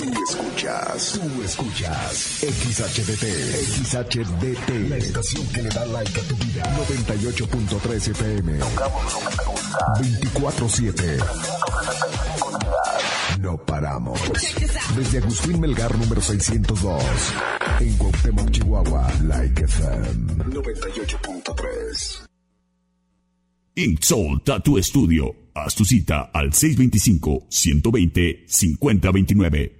Tú escuchas, tú escuchas XHDT, XHDT, la estación que le da like a tu vida. 98.3 FM. 24-7. No paramos. Desde Agustín Melgar número 602. En Cuauhtémoc, Chihuahua. Like FM 98.3. Ink Soul Tattoo Studio. Haz tu cita al 625-120-5029.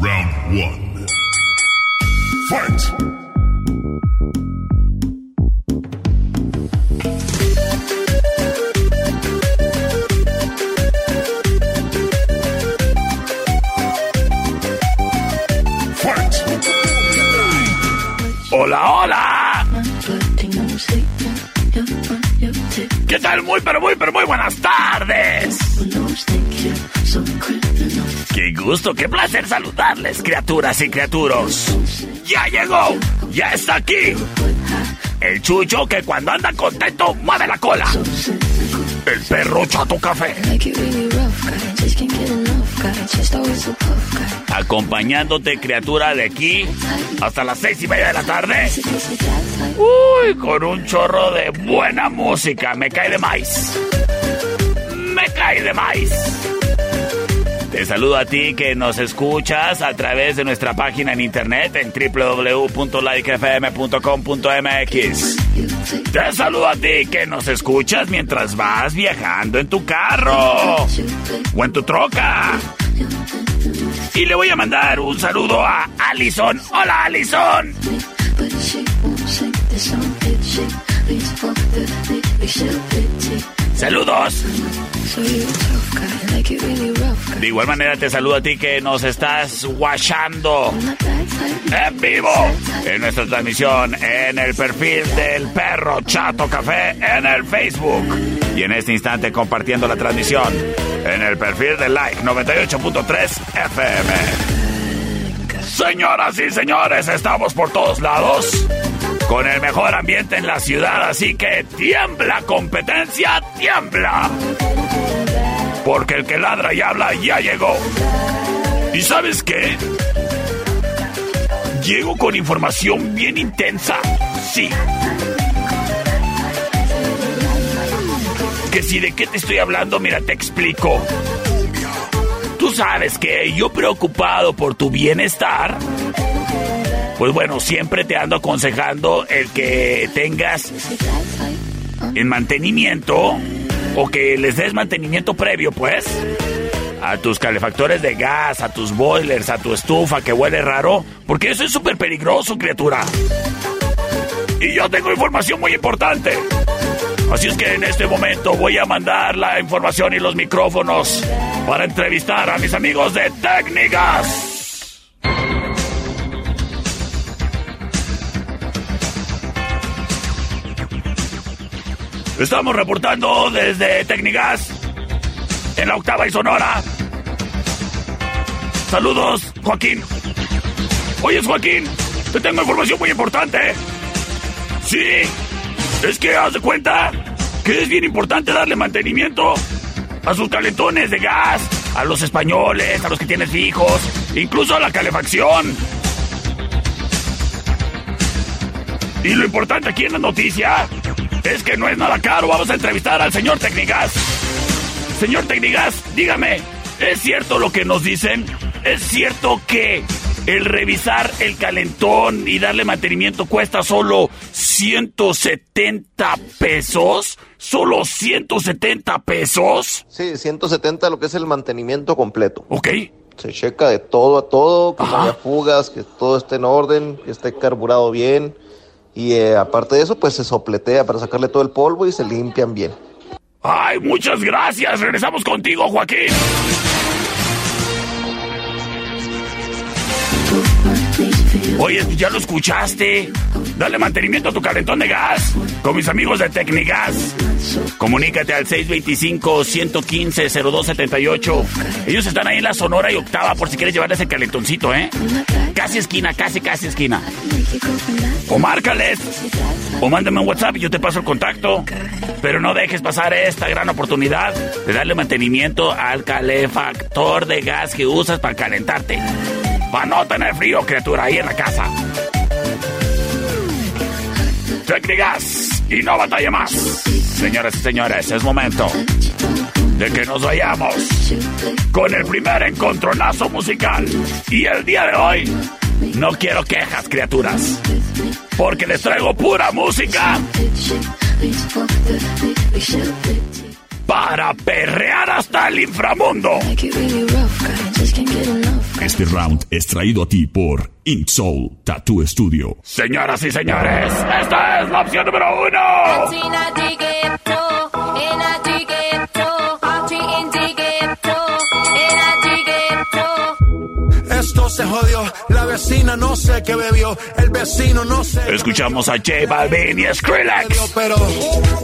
Round 1. Fight. Fight. Hola, hola. ¿Qué tal? Muy, pero muy, pero muy buenas tardes. Qué gusto, qué placer saludarles, criaturas y criaturos. Ya llegó, ya está aquí. El chucho que cuando anda contento mueve la cola. El perro chato café. Acompañándote, criatura, de aquí hasta las seis y media de la tarde. Uy, con un chorro de buena música. Me cae de maíz. Me cae de maíz. Te saludo a ti que nos escuchas a través de nuestra página en internet en www.likefm.com.mx. Te saludo a ti que nos escuchas mientras vas viajando en tu carro o en tu troca. Y le voy a mandar un saludo a Allison. Hola, Allison. Saludos. De igual manera te saludo a ti que nos estás watchando en vivo en nuestra transmisión en el perfil del perro Chato Café en el Facebook. Y en este instante compartiendo la transmisión en el perfil de Like 98.3 FM. Señoras y señores, estamos por todos lados con el mejor ambiente en la ciudad, así que tiembla competencia, tiembla. Porque el que ladra y habla ya llegó. ¿Y sabes qué? Llego con información bien intensa. Sí. Que si de qué te estoy hablando, mira, te explico. Tú sabes que yo preocupado por tu bienestar, pues bueno, siempre te ando aconsejando el que tengas en mantenimiento o que les des mantenimiento previo, pues, a tus calefactores de gas, a tus boilers, a tu estufa que huele raro, porque eso es súper peligroso, criatura. Y yo tengo información muy importante. Así es que en este momento voy a mandar la información y los micrófonos para entrevistar a mis amigos de Técnicas. Estamos reportando desde Técnicas en la octava y sonora. Saludos, Joaquín. Oye, Joaquín, te tengo información muy importante. Sí, es que haz de cuenta que es bien importante darle mantenimiento a sus calentones de gas, a los españoles, a los que tienes hijos, incluso a la calefacción. Y lo importante aquí en la noticia es que no es nada caro. Vamos a entrevistar al señor Tecnigas. Señor Tecnigas, dígame, ¿es cierto lo que nos dicen? ¿Es cierto que el revisar el calentón y darle mantenimiento cuesta solo 170 pesos? ¿Solo 170 pesos? Sí, 170 lo que es el mantenimiento completo. Ok. Se checa de todo a todo, que no haya fugas, que todo esté en orden, que esté carburado bien. Y eh, aparte de eso, pues se sopletea para sacarle todo el polvo y se limpian bien. Ay, muchas gracias. Regresamos contigo, Joaquín. Oye, ya lo escuchaste. Dale mantenimiento a tu calentón de gas con mis amigos de Tecnigas. Comunícate al 625-115-0278. Ellos están ahí en la Sonora y Octava por si quieres llevarles el calentoncito, ¿eh? Casi esquina, casi, casi esquina. O márcales. O mándame un WhatsApp y yo te paso el contacto. Pero no dejes pasar esta gran oportunidad de darle mantenimiento al calefactor de gas que usas para calentarte. Para no tener frío, criatura, ahí en la casa. Tecnigas y no batalla más. Señoras y señores, es momento de que nos vayamos con el primer encontronazo musical. Y el día de hoy, no quiero quejas, criaturas, porque les traigo pura música para perrear hasta el inframundo. Este round es traído a ti por Ink Soul Tattoo Studio. Señoras y señores, esta es la opción número uno. Jodió, la vecina no sé qué bebió, el vecino no sé. Escuchamos a J Balvin y Skrillex. Pero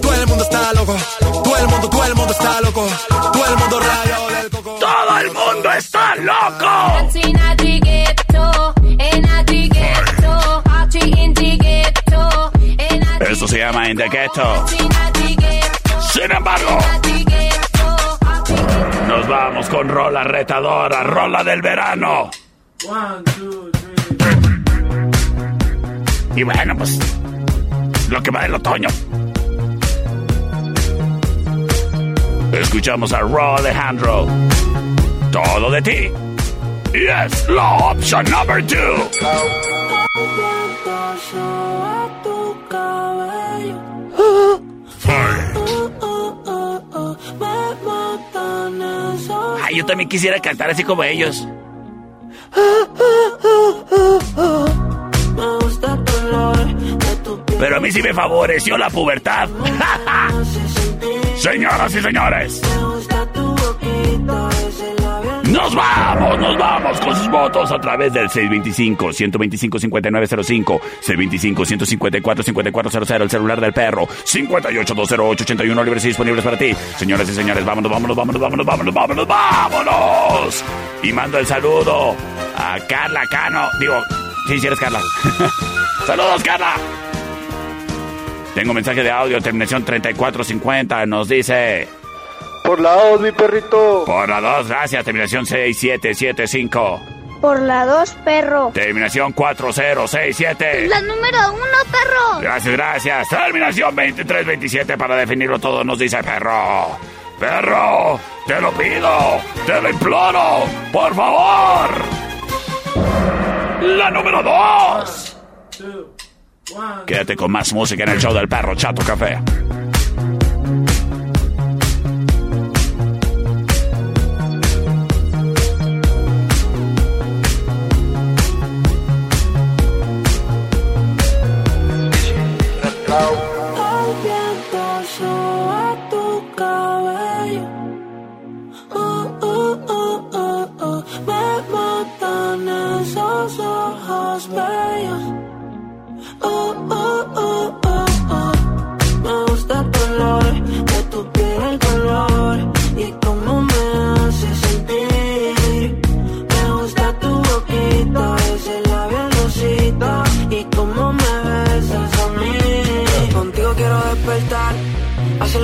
todo el mundo está loco, todo el mundo, todo el mundo está loco, todo el mundo rayado del coco. Todo el mundo está loco. Esto se llama In the Ghetto. Sin embargo, nos vamos con rola retadora, rola del verano. Y bueno, pues lo que va del otoño. Escuchamos a Raw Alejandro. Todo de ti. Y es la opción number two. Ay, yo también quisiera cantar así como ellos. Pero a mí sí me favoreció la pubertad. Señoras y señores. Nos vamos, nos vamos con sus votos a través del 625-125-5905, 625-154-5400, el celular del perro, 58-208-81 libres disponibles para ti. Señoras y señores, vámonos, vámonos, vámonos, vámonos, vámonos, vámonos, vámonos. Y mando el saludo a Carla Cano. Digo, sí, sí eres Carla. Saludos, Carla. Tengo mensaje de audio, terminación 3450, nos dice... Por la 2, mi perrito. Por la 2, gracias. Terminación 6775. Por la 2, perro. Terminación 4067. La número 1, perro. Gracias, gracias. Terminación 2327 para definirlo todo nos dice perro. Perro, te lo pido, te lo imploro, por favor. La número 2. Quédate con más música en el show del perro Chato Café. El viento sube tu cabello. Oh, oh, oh, oh, oh. Me matan esos ojos bellos. Oh, oh, oh, oh, oh. Me gusta el color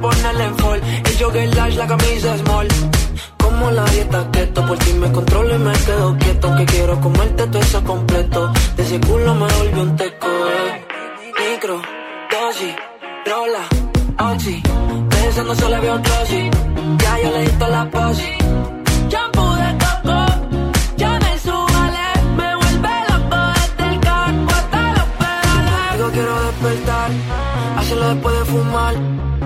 ponerle en fall. El jogger large, la camisa small. Como la dieta keto, por ti me controlo y me quedo quieto. Que quiero comerte todo eso completo. De ese culo me volvió un teco, eh. Micro, dosis, rola, oxi. Pensando solo veo un trozi. Ya yo le di toda la posi. Shampoo de coco, quiero despertar, hacerlo después de fumar.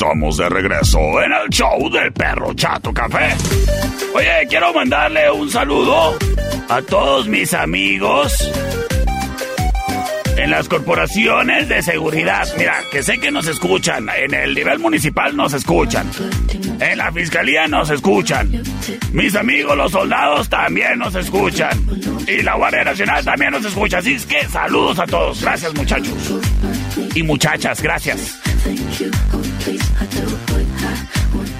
Estamos de regreso en el show del perro Chato Café. Oye, quiero mandarle un saludo a todos mis amigos en las corporaciones de seguridad. Mira, que sé que nos escuchan. En el nivel municipal nos escuchan. En la fiscalía nos escuchan. Mis amigos los soldados también nos escuchan. Y la Guardia Nacional también nos escucha. Así es que saludos a todos. Gracias muchachos. Y muchachas, gracias.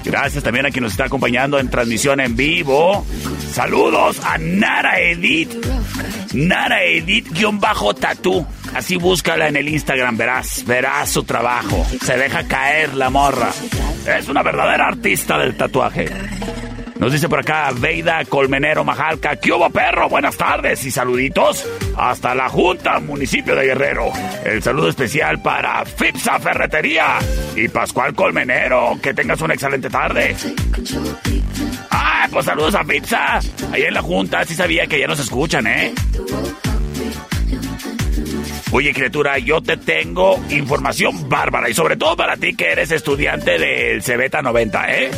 Gracias también a quien nos está acompañando en transmisión en vivo. Saludos a Nara Edith. Nara Edith-Tatú. Así búscala en el Instagram, verás, verás su trabajo. Se deja caer la morra. Es una verdadera artista del tatuaje. Nos dice por acá Veida Colmenero Majalca. ¿Qué hubo, perro? Buenas tardes y saluditos hasta la Junta, municipio de Guerrero. El saludo especial para Fipsa Ferretería y Pascual Colmenero. Que tengas una excelente tarde. Ah, pues saludos a Fipsa. Ahí en la Junta, sí sabía que ya nos escuchan, ¿eh? Oye, criatura, yo te tengo información bárbara y sobre todo para ti que eres estudiante del Cebeta 90, ¿eh?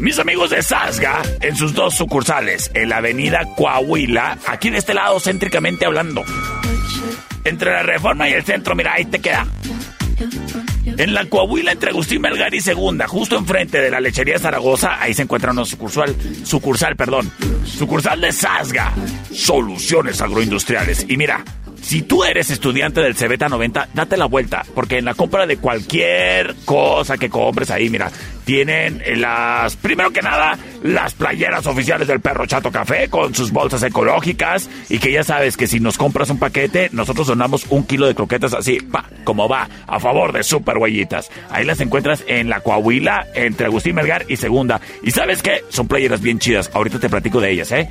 Mis amigos de Sasga, en sus dos sucursales, en la avenida Coahuila, aquí de este lado, céntricamente hablando. Entre la Reforma y el centro, mira, ahí te queda. En la Coahuila, entre Agustín Melgar y Segunda, justo enfrente de la lechería Zaragoza, ahí se encuentra una sucursal, sucursal, perdón, sucursal de Sasga, Soluciones Agroindustriales. Y mira, si tú eres estudiante del Cebeta 90, date la vuelta, porque en la compra de cualquier cosa que compres ahí, mira, tienen las, primero que nada, las playeras oficiales del Perro Chato Café con sus bolsas ecológicas y que ya sabes que si nos compras un paquete, nosotros donamos un kilo de croquetas así, pa, como va, a favor de Super Huellitas. Ahí las encuentras en la Coahuila, entre Agustín Melgar y Segunda. Y sabes qué, son playeras bien chidas, ahorita te platico de ellas, ¿eh?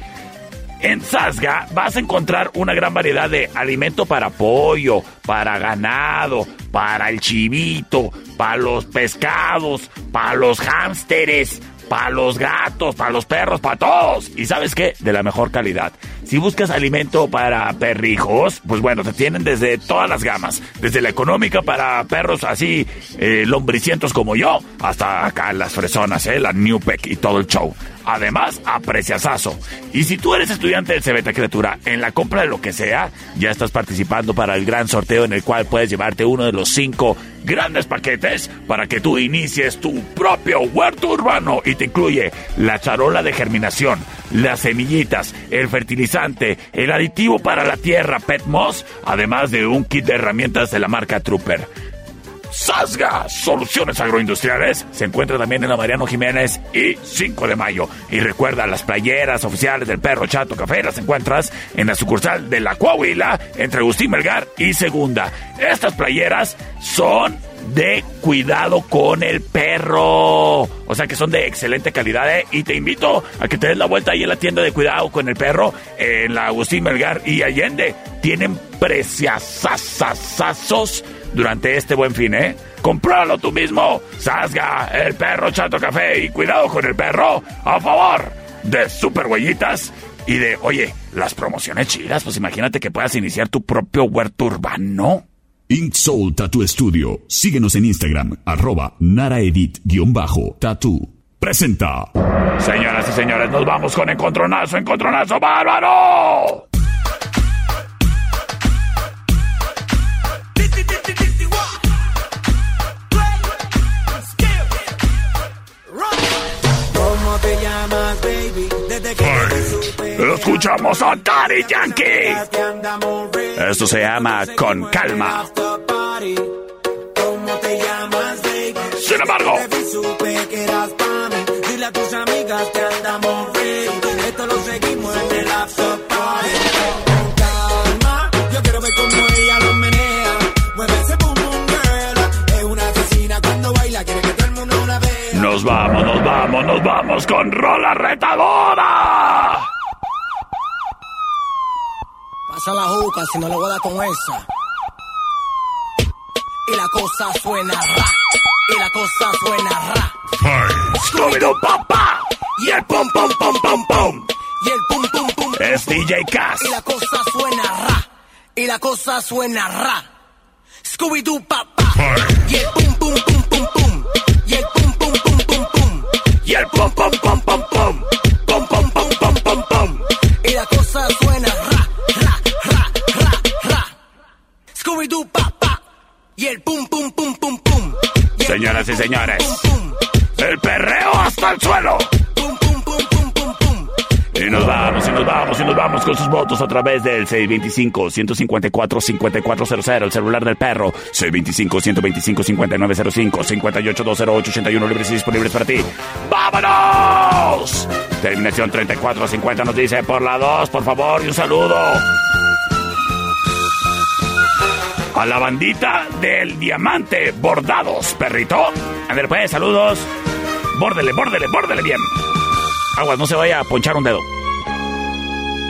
En Sasga vas a encontrar una gran variedad de alimento para pollo, para ganado, para el chivito, para los pescados, para los hámsteres, para los gatos, para los perros, para todos. Y sabes qué, de la mejor calidad. Si buscas alimento para perrijos, pues bueno, te tienen desde todas las gamas. Desde la económica para perros así eh, lombricientos como yo, hasta acá las fresonas, eh, la New Peck y todo el show. Además, a preciazazo. Y si tú eres estudiante del Cebeta Criatura, en la compra de lo que sea, ya estás participando para el gran sorteo en el cual puedes llevarte uno de los cinco grandes paquetes para que tú inicies tu propio huerto urbano y te incluye la charola de germinación, las semillitas, el fertilizante, el aditivo para la tierra Pet Moss, además de un kit de herramientas de la marca Trooper. Sasga Soluciones Agroindustriales se encuentra también en la Mariano Jiménez y 5 de mayo. Y recuerda, las playeras oficiales del Perro Chato Café las encuentras en la sucursal de la Coahuila entre Agustín Melgar y Segunda. Estas playeras son de cuidado con el perro. O sea que son de excelente calidad, ¿eh? Y te invito a que te des la vuelta ahí en la tienda de cuidado con el perro, en la Agustín Melgar y Allende. Tienen preciasasasazos durante este buen fin, ¿eh? Compralo tú mismo. Sasga, el perro chato café y cuidado con el perro a favor de super huellitas y de, oye, las promociones chidas. Pues imagínate que puedas iniciar tu propio huerto urbano. Ink Soul Tattoo Studio. Síguenos en Instagram, arroba naraedit-tattoo. Presenta. Señoras y señores, nos vamos con Encontronazo, Encontronazo Bárbaro. Supe Escuchamos a Daddy Yankee. Esto se llama Con Calma. Sin embargo. Dile a tus amigas que andamos. Esto lo seguimos en el lo vamos, nos vamos, nos vamos con Rola Retadora. Pasa la juca si no le voy a dar con esa. Y la cosa suena ra. Y la cosa suena ra. Scooby-Doo Papá y el pum pum pum pum pum. Y el pum pum pum. Es DJ Cass. Y la cosa suena ra. Y la cosa suena ra. Scooby-Doo papá. Y el pum pum pum pum pum. Y el pum pum pum pum pum. Pum pum pum pum pum pum. Y la cosa suena ra, ra, ra, ra, ra. Scooby-Doo papá. Y el pum pum pum pum pum. Y Señoras y señores, pum pum. el perreo hasta el suelo. Y nos vamos, y nos vamos, y nos vamos con sus votos a través del 625-154-5400, el celular del perro. 625-125-5905, 58-208-81 libres y disponibles para ti. ¡Vámonos! Terminación 3450 nos dice por la 2, por favor, y un saludo. A la bandita del diamante bordados, perrito. A ver, pues, saludos. Bórdele, bórdele, bórdele bien. Aguas, no se vaya a ponchar un dedo.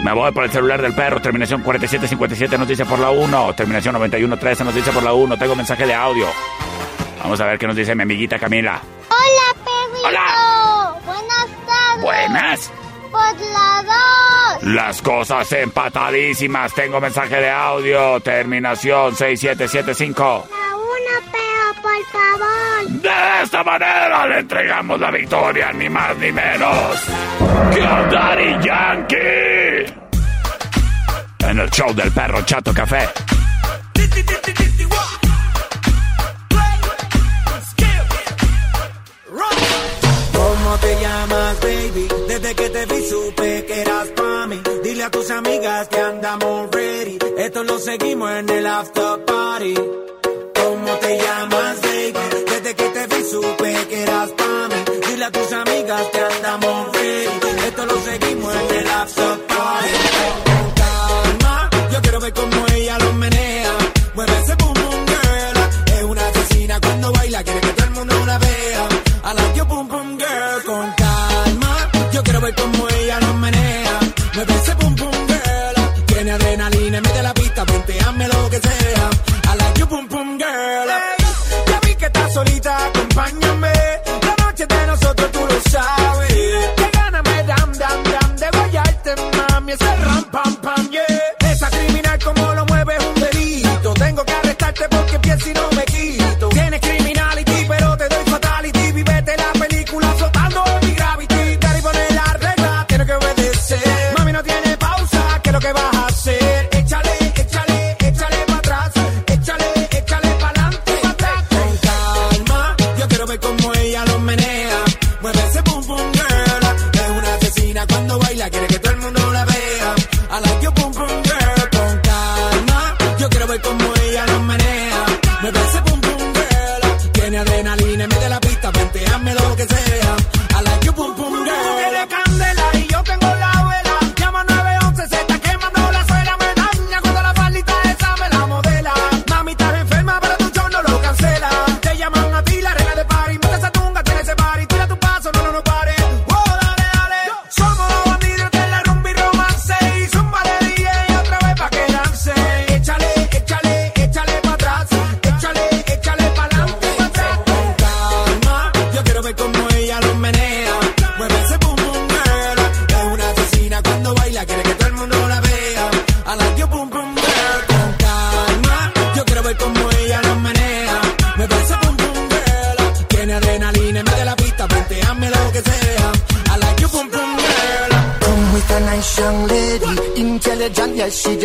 Me voy por el celular del perro, terminación 4757 nos dice por la 1, terminación 9113 nos dice por la 1, tengo mensaje de audio. Vamos a ver qué nos dice mi amiguita Camila. Hola, perrito. Hola. Buenas tardes. Buenas. Por la dos. Las cosas empatadísimas, tengo mensaje de audio, terminación 6775. Por favor. De esta manera le entregamos la victoria, ni más ni menos que a Daddy Yankee. En el show del perro Chato Café. ¿Cómo te llamas, baby? Desde que te vi supe que eras pa' mí. Dile a tus amigas que andamos ready. Esto lo seguimos en el after party. ¿Cómo te llamas, supe que eras pa' mí. Dile a tus amigas que andamos ready. Esto lo seguimos en el after y no me quito. Tienes criminality, pero te doy fatality. Vivete la película flotando mi gravity. Daddy pone la regla, tiene que obedecer. Mami no tiene pausa, ¿qué es lo que vas a hacer?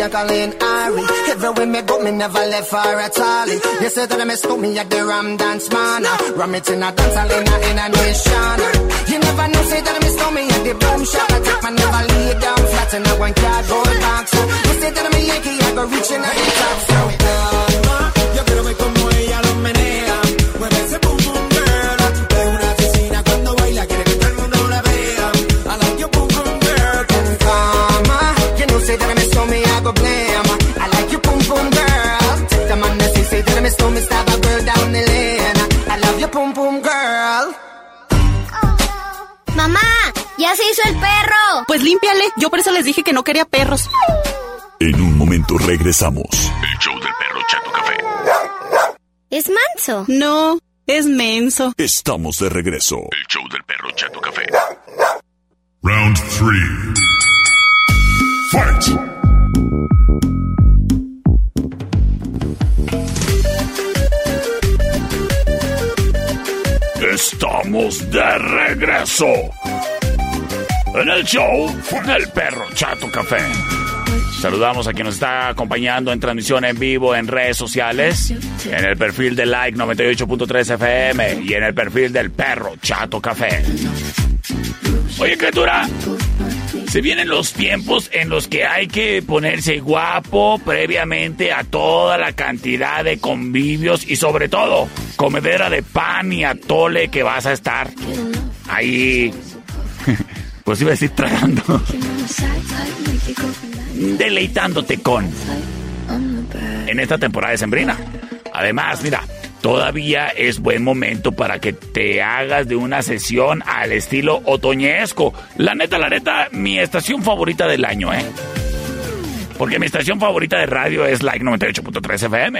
She Jacqueline Ari. Everywhere me go, me never left her at all. You say that I miss me at the Ram Dance Man. Ram it in a dance hall in a, in a nation. You never know, say that I miss me at the boom shop. I take my never lay down flat in a one cardboard box. You say that I'm a Yankee, I go reaching out the top. So, stab a girl down the lane. I love your boom boom girl. Mamá, ya se hizo el perro. Pues límpiale. Yo por eso les dije que no quería perros. En un momento regresamos. El show del perro Chato Café. Es manso. No, es menso. Estamos de regreso. El show del perro Chato Café. Round 3. Fight. Estamos de regreso. En el show del perro Chato Café. Saludamos a quien nos está acompañando en transmisión en vivo en redes sociales, en el perfil de Like 98.3 FM y en el perfil del perro Chato Café. Oye, criatura, se vienen los tiempos en los que hay que ponerse guapo previamente a toda la cantidad de convivios y sobre todo comedera de pan y atole que vas a estar ahí, pues iba a decir tragando, deleitándote con en esta temporada de sembrina. Además, mira, todavía es buen momento para que te hagas de una sesión al estilo otoñesco. La neta, la neta, mi estación favorita del año, ¿eh? Porque mi estación favorita de radio es Like 98.3 FM.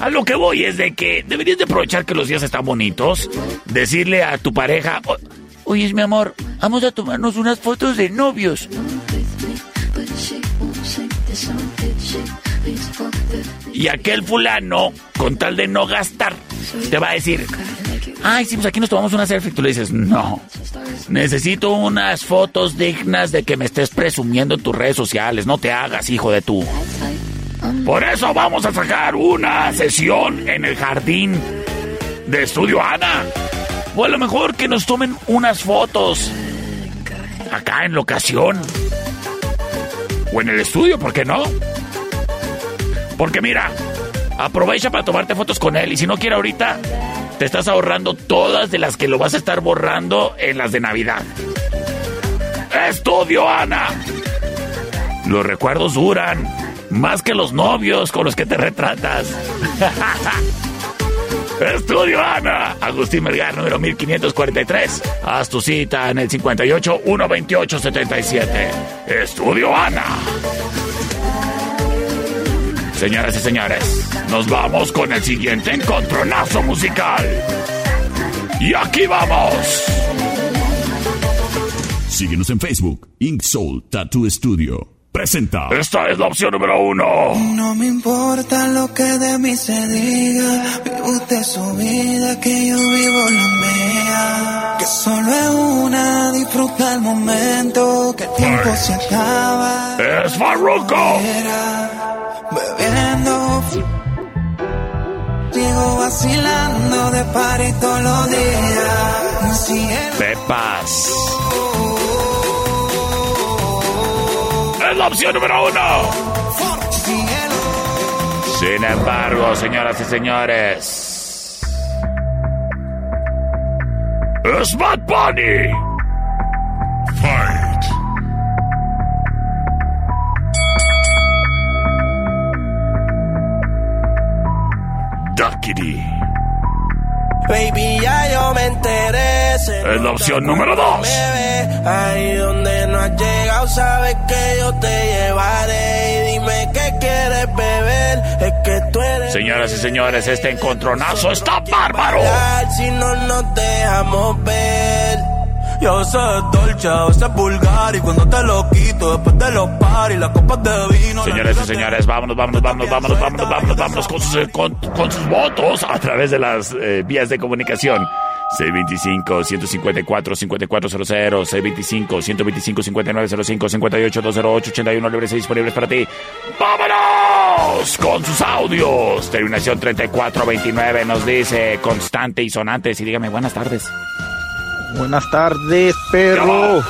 A lo que voy es de que deberías de aprovechar que los días están bonitos, decirle a tu pareja, "O- oye, mi amor, vamos a tomarnos unas fotos de novios. Y aquel fulano, con tal de no gastar, te va a decir, ay, sí, pues aquí nos tomamos una selfie. Tú le dices, no, necesito unas fotos dignas de que me estés presumiendo en tus redes sociales. No te hagas, hijo de tú. Por eso vamos a sacar una sesión en el jardín de Estudio Ana. O a lo mejor que nos tomen unas fotos acá en locación. O en el estudio, ¿por qué no? Porque mira, aprovecha para tomarte fotos con él y si no quiere ahorita, te estás ahorrando todas de las que lo vas a estar borrando en las de Navidad. Estudio Ana. Los recuerdos duran más que los novios con los que te retratas. Estudio Ana, Agustín Melgar, número 1543. Haz tu cita en el 58 128 77. Estudio Ana. Señoras y señores, nos vamos con el siguiente encontronazo musical. Y aquí vamos. Síguenos en Facebook. Ink Soul Tattoo Studio. Presenta. Esta es la opción número uno. No me importa lo que de mí se diga, vive usted su vida, que yo vivo la mía. Que solo es una, disfruta el momento, que el tiempo se acaba. Es Farruko. Era bebiendo, sigo vacilando de party todos los días. Pepas. Es la opción número uno. Sin embargo, señoras y señores. Es Bad Bunny. Baby, ya yo me enteré. Es la opción número dos. ves. Ahí donde no has llegado, sabes que yo te llevaré. Y dime qué quieres beber. Es que tú eres. Señoras y señores, este encontronazo está bárbaro. Si no nos dejamos ver. Yo sé dolce, a veces vulgar. Y cuando te lo quito, después de los paris, las copas de vino. Señores y señores, vámonos, vámonos, vámonos, vámonos, vámonos, vámonos, vámonos con sus, con, con sus votos a través de las eh, vías de comunicación. 625-154-5400, 625-125-5905, 58-208-81 libres y disponibles para ti. ¡Vámonos! Con sus audios. Terminación 3429 nos dice constante y sonantes. Y dígame, buenas tardes. Buenas tardes, perro.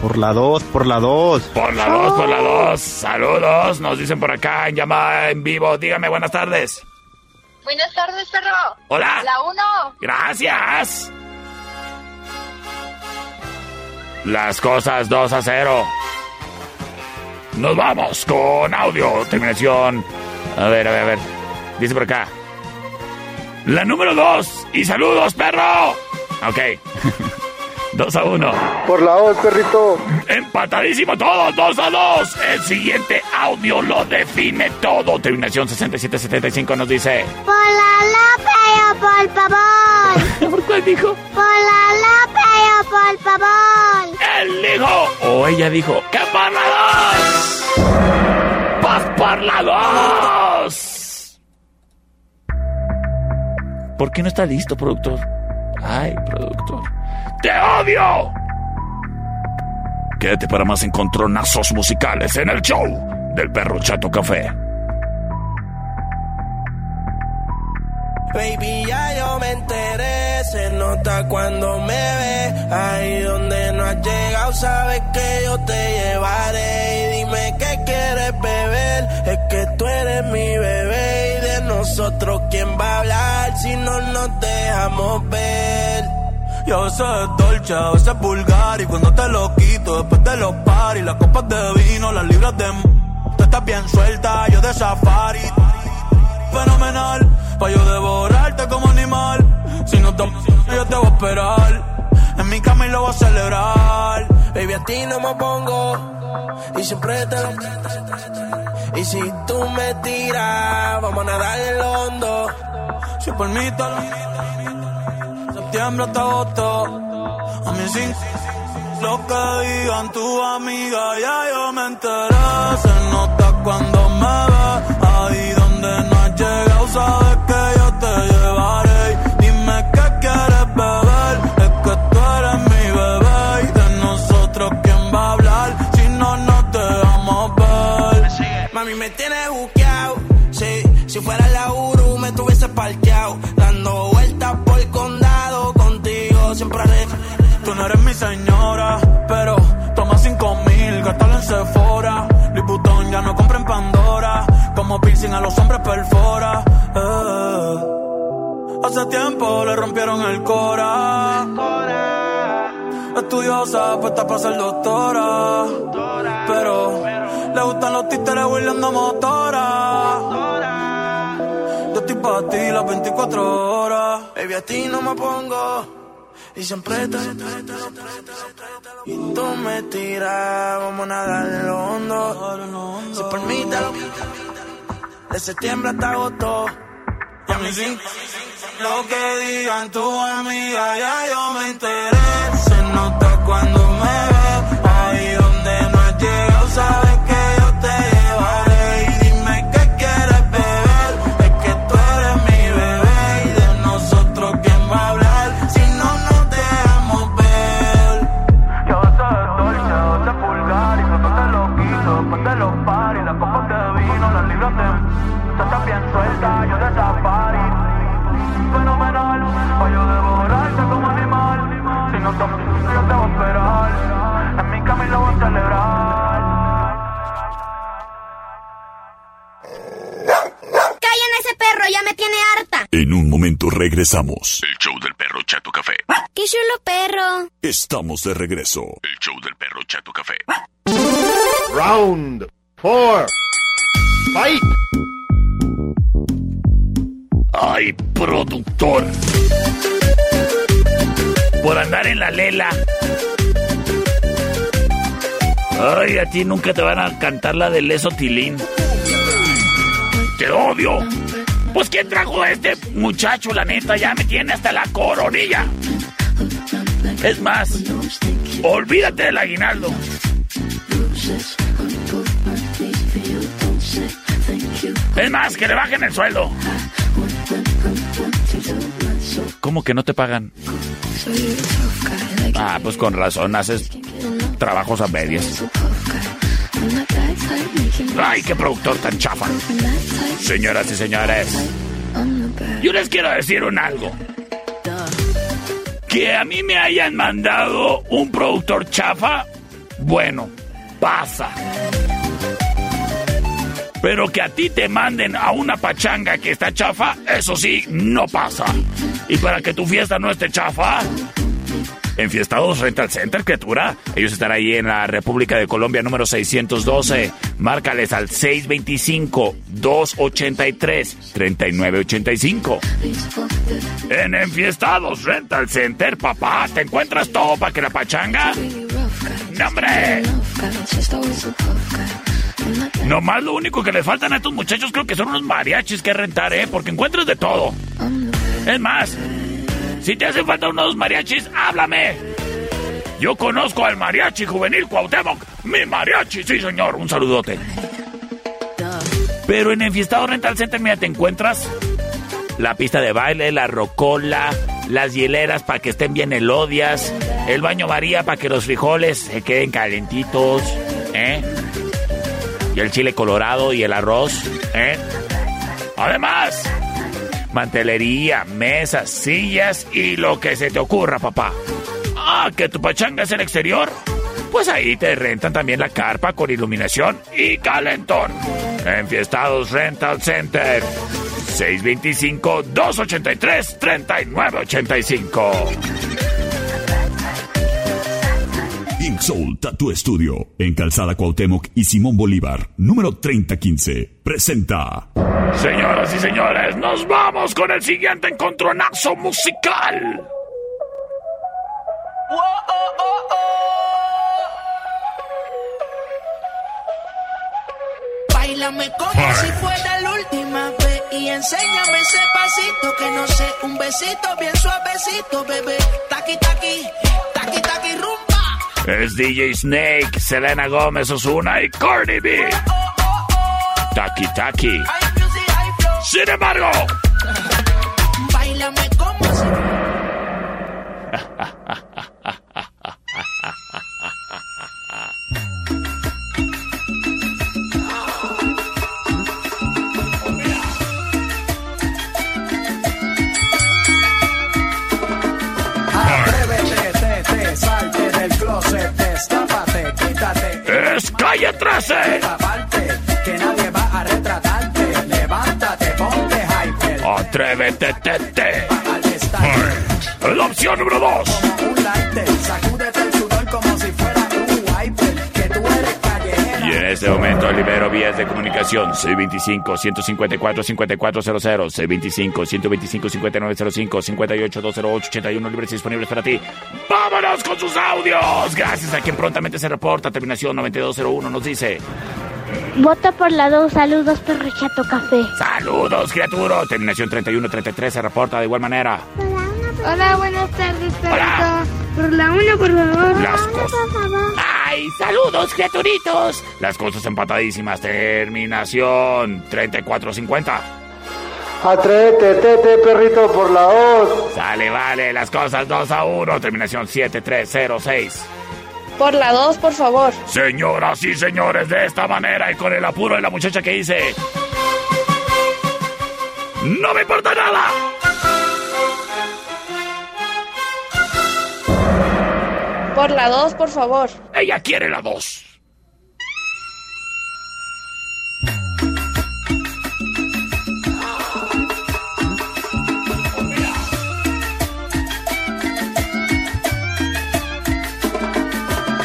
Por la 2, por la 2. Por la 2, por la 2. Saludos, nos dicen por acá en llamada en vivo. Dígame, buenas tardes. Buenas tardes, perro. Hola. La 1. Gracias. Las cosas 2 a 0. Nos vamos con audio. Terminación. A ver, a ver, a ver. Dice por acá. La número 2. Y saludos, perro. Ok. 2 a 1. Por la voz, perrito. Empatadísimo todo, 2 a 2. El siguiente audio lo define todo. Terminación 6775 nos dice. Por la loca yo por favor. ¿Por cuál dijo? Por la loca yo por favor. Él dijo. O ella dijo. ¡Que por la 2! ¡Paz por la 2! ¿Por qué no está listo, productor? Ay, productor. ¡Te odio! Quédate para más encontronazos musicales en el show del perro Chato Café. Baby, ya yo me enteré, se nota cuando me ve. Ahí donde no has llegado, sabes que yo te llevaré. Y dime qué quieres beber, es que tú eres mi bebé. Y de nosotros, ¿quién va a hablar si no nos dejamos ver? Y a veces es dolce, a veces es vulgar Y cuando te lo quito, después de los paris Las copas de vino, las libras de Tú estás bien suelta, yo de safari Fenomenal, pa' yo devorarte como animal Si no te yo te voy a esperar En mi cama y lo voy a celebrar Baby, a ti no me pongo Y siempre te lo... Y si tú me tiras, vamos a nadar en lo hondo Si por septiembre hasta agosto. A mí sin lo que digan tu amiga, ya yo me enteré. Se nota cuando me ve, ahí donde no has llegado, sabes que yo te llevaré. Mami, me tienes buqueado, sí. Si fuera la Uru, me tuviese parqueado, dando vueltas por el condado contigo, siempre haré. Tú no eres mi señora, pero toma cinco mil, gástalo en Sephora. Louis ya no compra en Pandora, como piercing a los hombres perfora. Eh. Hace tiempo le rompieron el cora. Estudiosa, puesta para ser doctora. Pero le gustan los títeres huirleando motora. Yo estoy para ti las 24 horas. Baby, a ti no me pongo. Y siempre te... Y tú me tiras, vamos a nadar en lo hondo. Si por mí te lo... De septiembre hasta agosto. Y a mí sí. Lo que digan tu amiga, ya yo me enteré. Regresamos. El show del perro Chato Café. ¡Qué chulo perro! Estamos de regreso. El show del perro Chato Café. Round 4. Fight. Ay, productor. Por andar en la lela. Ay, a ti nunca te van a cantar la del leso tilín. Te odio. Pues quién trajo a este muchacho, la neta, ya me tiene hasta la coronilla. Es más, olvídate del aguinaldo. Es más, que le bajen el sueldo. ¿Cómo que no te pagan? Ah, pues con razón, haces trabajos a medias. Ay, qué productor tan chafa. Señoras y señores, yo les quiero decir un algo. Que a mí me hayan mandado un productor chafa, bueno, pasa. Pero que a ti te manden a una pachanga que está chafa, eso sí, no pasa. Y para que tu fiesta no esté chafa, Enfiestados Rental Center, criatura. Ellos están ahí en la República de Colombia, número 612. Márcales al 625-283-3985. En Enfiestados Rental Center, papá, ¿te encuentras todo para que la pachanga? ¡No, hombre! Nomás lo único que les faltan a estos muchachos creo que son unos mariachis que rentar, ¿eh? Porque encuentras de todo. Es más, si te hacen falta unos mariachis, háblame. Yo conozco al mariachi juvenil Cuauhtémoc. Mi mariachi, sí señor. Un saludote. Pero en Enfiestado Rental Center, mira, te encuentras la pista de baile, la rocola, las hieleras para que estén bien elodias, el baño María para que los frijoles se queden calentitos, ¿eh? Y el chile colorado y el arroz, ¿eh? Además, mantelería, mesas, sillas y lo que se te ocurra, papá. Ah, que tu pachanga es el exterior. Pues ahí te rentan también la carpa con iluminación y calentón. Enfiestados Rental Center. 625-283-3985. Soul Tattoo Studio en Calzada Cuauhtémoc y Simón Bolívar, número 3015. Presenta. Señoras y señores, nos vamos con el siguiente encontronazo musical. Bailame como si fuera la última vez y enséñame ese pasito que no sé, un besito bien suavecito, bebé. Taqui taqui, taqui taqui rumba. Es DJ Snake, Selena Gómez, Osuna y Cardi B. Taki Taki. Sin embargo, Bailame como es calle 13. Taparte, que nadie va a retratarte. Levántate, ponte hyper. Atrévete, tete. La opción número 2. como un lighter, sacúdete este momento libero vías de comunicación 625-154-5400, 625-125-5905, 58-208-81 libres y disponibles para ti. ¡Vámonos con sus audios! Gracias a quien prontamente se reporta. Terminación 9201 nos dice... Vota por la 2. Saludos, perro chato café. ¡Saludos, criatura! Terminación 3133 se reporta de igual manera. Hola, buenas tardes, Hola. Por la 1, por favor. Las cosas... ¡Ay, saludos, criaturitos! Las cosas empatadísimas. Terminación 3450. Atrévete, tete, perrito, por la voz. Sale, vale, las cosas 2 a 1. Terminación 7306. Por la 2, por favor. Señoras y señores, de esta manera y con el apuro de la muchacha que dice... ¡No me importa nada! Por la 2, por favor. Ella quiere la 2.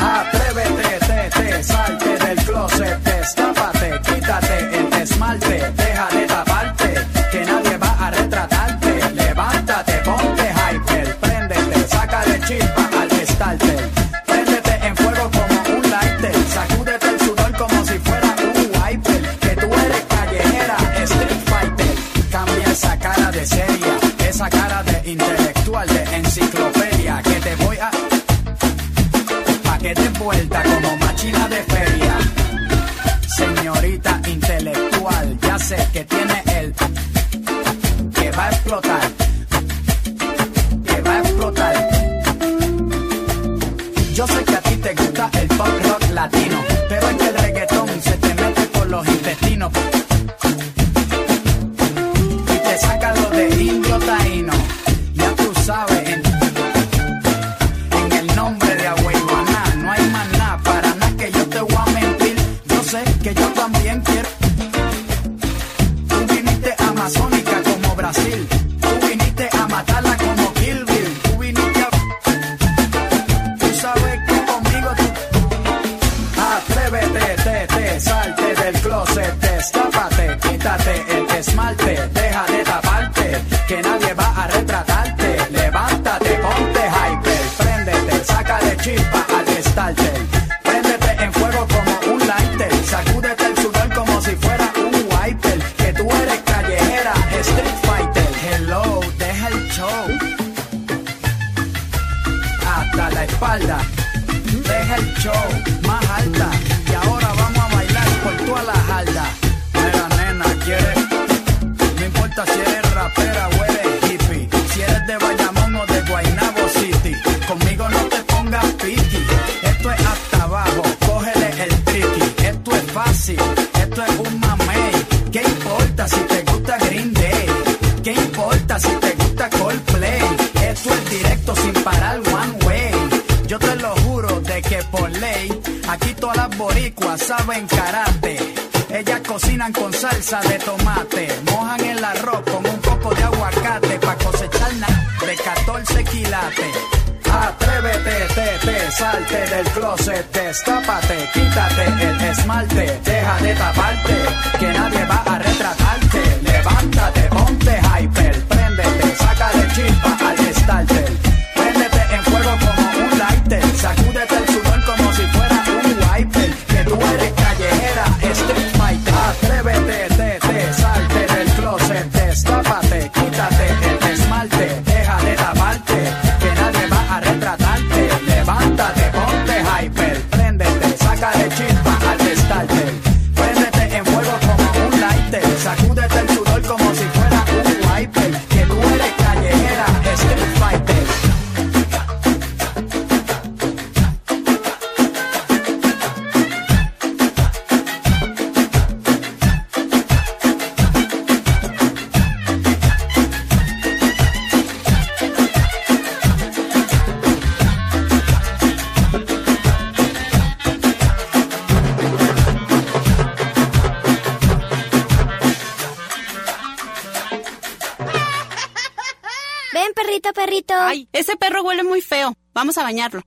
Atrévete, te, te, salte del closet, destápate, quítate el esmalte, Intelectual, ya sé que tiene el que va a explotar. Chispa al starter. Saben karate. Ellas cocinan con salsa de tomate, mojan el arroz con un poco de aguacate pa' cosechar de 14 quilates. Atrévete, te, te, salte del closet, destápate, quítate el esmalte, deja de taparte, que nadie va a retratarte. Levántate, ponte hyper, Vamos a bañarlo.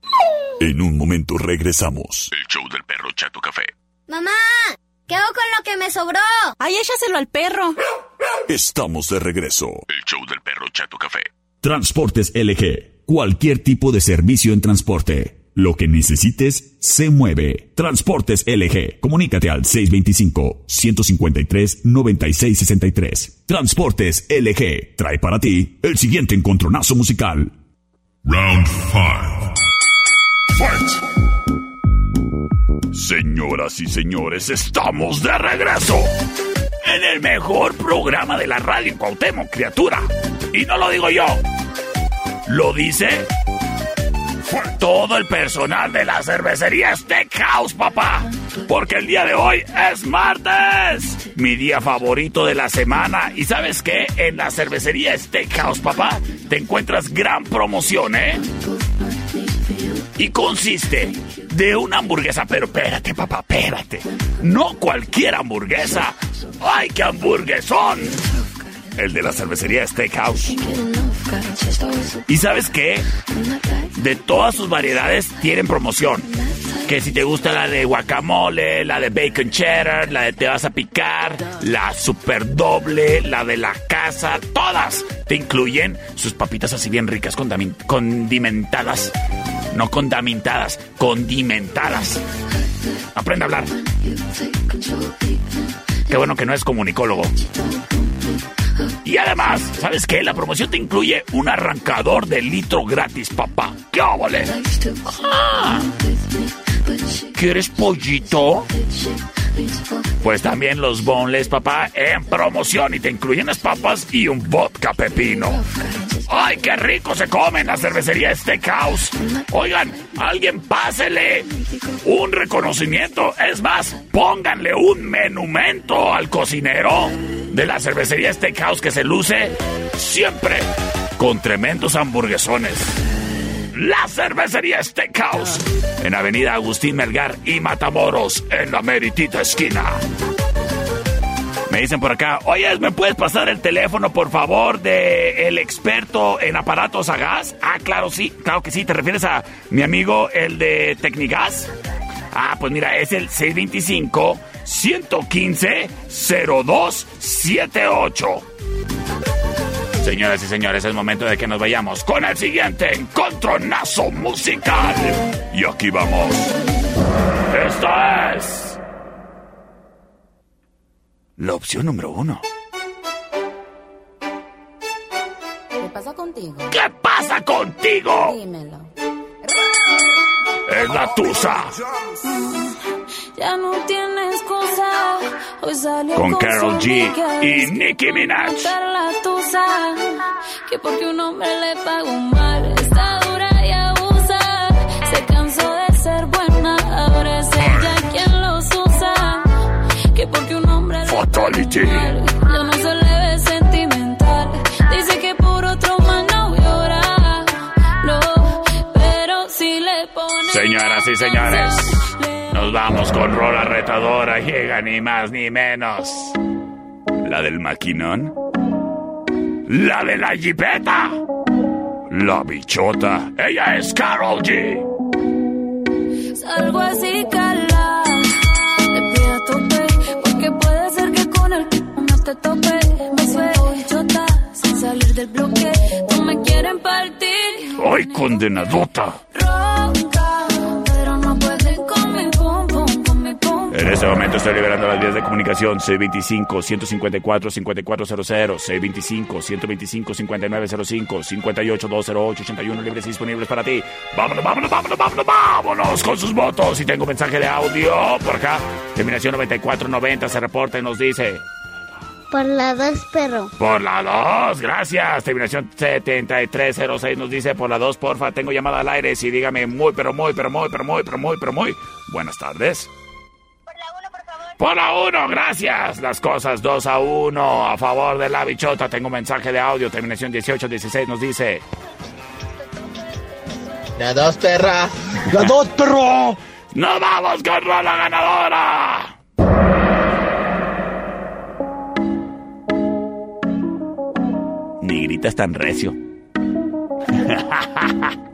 En un momento regresamos. El show del perro Chato Café. Mamá, ¿qué hago con lo que me sobró? Ay, échaselo al perro. Estamos de regreso. El show del perro Chato Café. Transportes LG. Cualquier tipo de servicio en transporte. Lo que necesites se mueve. Transportes LG. Comunícate al 625-153-9663. Transportes LG. Trae para ti el siguiente encontronazo musical. Round 5. Señoras y señores, estamos de regreso. En el mejor programa de la radio en Cuauhtémoc, criatura. Y no lo digo yo. Lo dice todo el personal de la cervecería Steakhouse, papá. Porque el día de hoy es martes. Mi día favorito de la semana. Y sabes qué? En la cervecería Steakhouse, papá, te encuentras gran promoción, ¿eh? Y consiste de una hamburguesa, pero espérate, papá, espérate. No cualquier hamburguesa. ¡Ay, qué hamburguesón! El de la cervecería Steakhouse. ¿Y sabes qué? De todas sus variedades tienen promoción. Que si te gusta la de guacamole, la de bacon cheddar, la de te vas a picar, la super doble, la de la casa, todas te incluyen sus papitas así bien ricas, condimentadas. No condimentadas, condimentadas. Aprende a hablar. Qué bueno que no es comunicólogo. Y además, ¿sabes qué? La promoción te incluye un arrancador de litro gratis, papá. ¡Qué óvole! Ah. ¿Quieres pollito? Pues también los boneless, papá, en promoción y te incluyen las papas y un vodka pepino. ¡Ay, qué rico se come en la cervecería Steakhouse! Oigan, alguien pásele un reconocimiento. Es más, pónganle un menumento al cocinero de la cervecería Steakhouse que se luce siempre con tremendos hamburguesones. La cervecería Steakhouse en Avenida Agustín Melgar y Matamoros en la meritita esquina. Me dicen por acá, oye, ¿me puedes pasar el teléfono, por favor, de experto en aparatos a gas? Ah, claro, sí, claro que sí. ¿Te refieres a mi amigo, el de Tecnigas? Ah, pues mira, es el 625 115 0278. Señoras y señores, es momento de que nos vayamos con el siguiente encontronazo musical. Y aquí vamos. Esta es. La opción número uno. ¿Qué pasa contigo? ¿Qué pasa contigo? Dímelo. Es la tusa. Ya no tienes excusa. Hoy salió Con su Karol G y Nicki Minaj. la tusa. Que porque un hombre le pagó mal. Fatality. ya no se le ve sentimental. Dice que por otro más no llora. No, pero si le pone. Señoras y señores, nos vamos con rola retadora. Llega ni más ni menos. La del maquinón. La de la jipeta. La bichota. Ella es Carol G. Salgo así, del bloque. No me quieren partir. ¡Ay, condenadota! Ronca, pero no pueden con mi pum pum, con mi pum. En este momento estoy liberando las vías de comunicación C25-154-5400, C25-125-5905, 58-208-81 libres y disponibles para ti. Vámonos, vámonos, vámonos, vámonos, vámonos con sus votos. Y tengo mensaje de audio por acá. Terminación 9490 se reporta y nos dice... Por la dos, perro. Por la 2, gracias. Terminación 7306 nos dice por la 2, porfa, tengo llamada al aire. Sí, dígame muy, pero muy, pero muy, pero muy, pero muy, pero muy. Buenas tardes. Por la 1, gracias. Las cosas 2 a 1 a favor de la bichota. Tengo un mensaje de audio. Terminación 1816 nos dice. La dos, perra. ¡La dos, perro! ¡Nos vamos con rola ganadora! Gritas tan recio.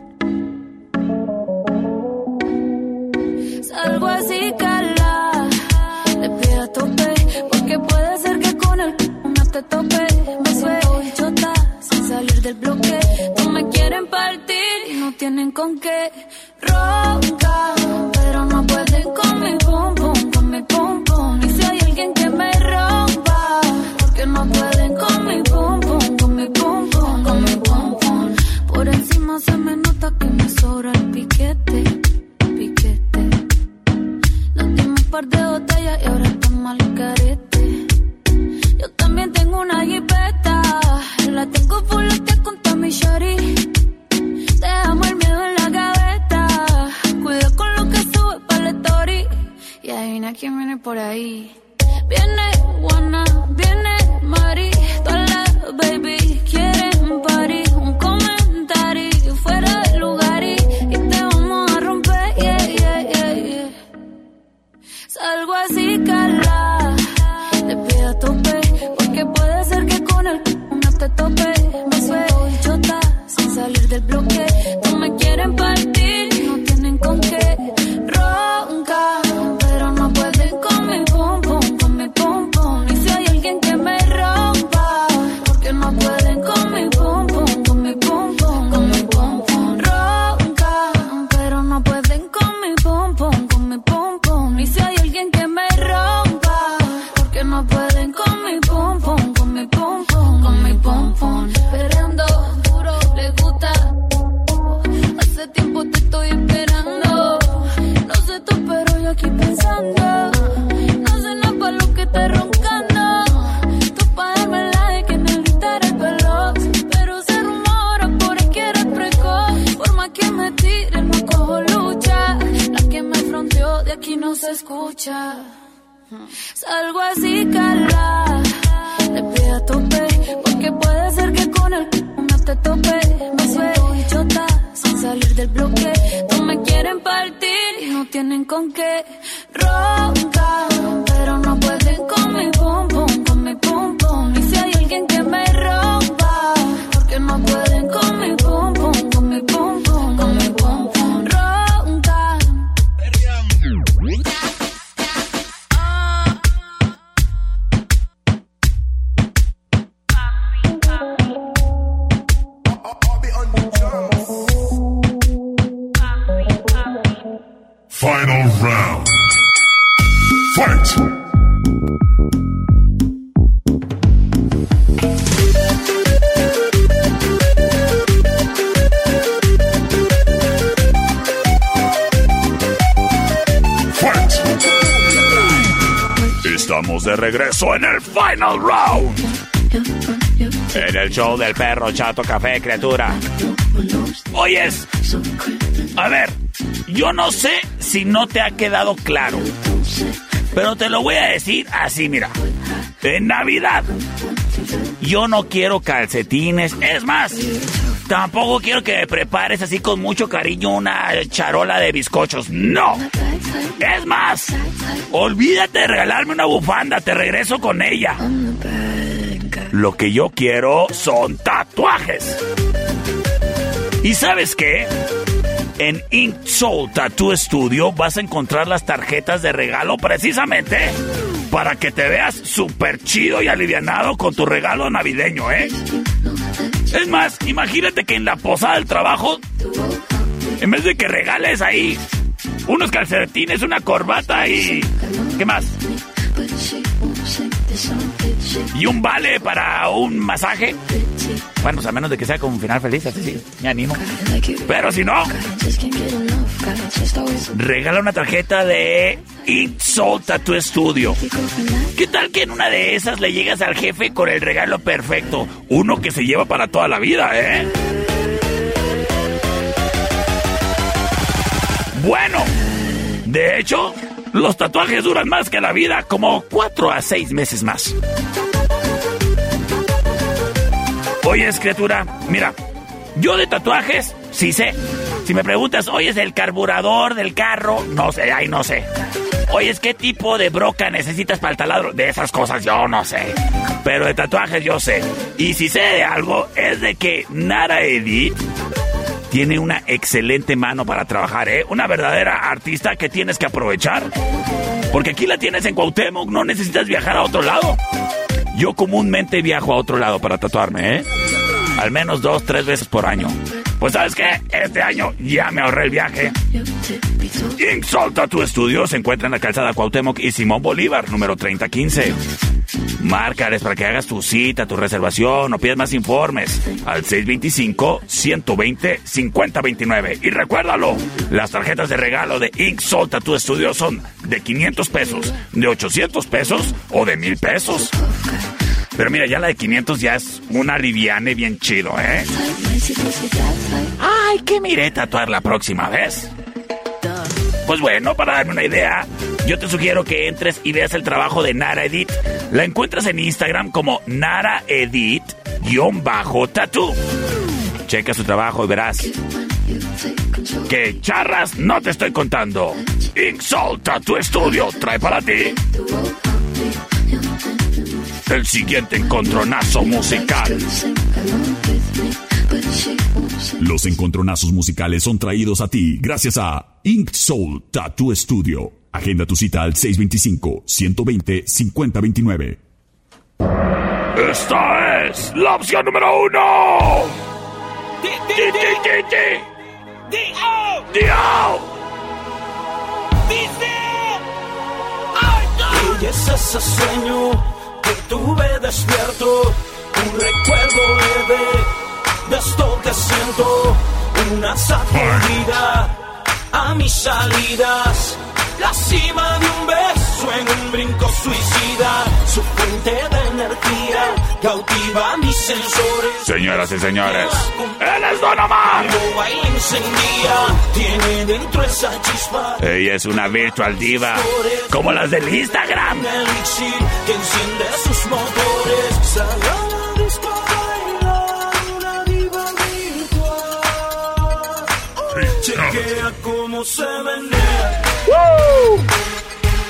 en el Final Round. En el show del perro Chato Café, criatura. Oyes, a ver, yo no sé si no te ha quedado claro, pero te lo voy a decir así, mira. En Navidad, yo no quiero calcetines, es más, tampoco quiero que prepares así con mucho cariño una charola de bizcochos, no. Es más, olvídate de regalarme una bufanda, te regreso con ella. Lo que yo quiero son tatuajes. ¿Y sabes qué? En Ink Soul Tattoo Studio vas a encontrar las tarjetas de regalo precisamente para que te veas súper chido y alivianado con tu regalo navideño, ¿eh? Es más, imagínate que en la posada del trabajo, en vez de que regales ahí unos calcetines, una corbata y... ¿Qué más? Y un vale para un masaje. Bueno, pues a menos de que sea con un final feliz, así sí, me animo. Pero si no, regala una tarjeta de Ink Soul Tattoo Studio. ¿Qué tal que en una de esas le llegas al jefe con el regalo perfecto? Uno que se lleva para toda la vida, ¿eh? Bueno, de hecho, los tatuajes duran más que la vida, como 4 a 6 meses más. Oye, criatura, mira, yo de tatuajes, sí sé. Si me preguntas, oye, es el carburador del carro, no sé, ay, no sé. Oye, ¿qué tipo de broca necesitas para el taladro? De esas cosas yo no sé. Pero de tatuajes yo sé. Y si sé de algo, es de que Nara Edith tiene una excelente mano para trabajar, ¿eh? Una verdadera artista que tienes que aprovechar. Porque aquí la tienes en Cuauhtémoc, no necesitas viajar a otro lado. Yo comúnmente viajo a otro lado para tatuarme, ¿eh? Al menos dos, tres veces por año. Pues sabes qué, este año ya me ahorré el viaje. Ink Soul Tattoo Studio se encuentra en la calzada Cuauhtémoc y Simón Bolívar, número 3015. Márcales para que hagas tu cita, tu reservación o pidas más informes al 625-120-5029. Y recuérdalo, las tarjetas de regalo de Ink Soul Tattoo Studio son de 500 pesos, de 800 pesos o de 1000 pesos. Pero mira, ya la de 500 ya es una liviane bien chido, ¿eh? Ay, ¿qué miré tatuar la próxima vez? Pues bueno, para darme una idea, yo te sugiero que entres y veas el trabajo de Nara Edit. La encuentras en Instagram como Nara Edit-Tattoo. Checa su trabajo y verás que charras no te estoy contando. Ink Soul Tattoo Studio trae para ti el siguiente encontronazo musical. Los encontronazos musicales son traídos a ti gracias a Ink Soul Tattoo Studio. Agenda tu cita al 625-120-5029. Esta es la opción número uno. Y es ese sueño que tuve despierto, un recuerdo leve de esto que siento, una sacudida a mis salidas, la cima de un beso en un brinco suicida, su fuente de energía cautiva mis sensores. Señoras y señores, él es Don Omar. Baila encendía, tiene dentro esa chispa. Ella es una virtual diva, como las del Instagram. Un elixir que enciende sus motores. Se menea.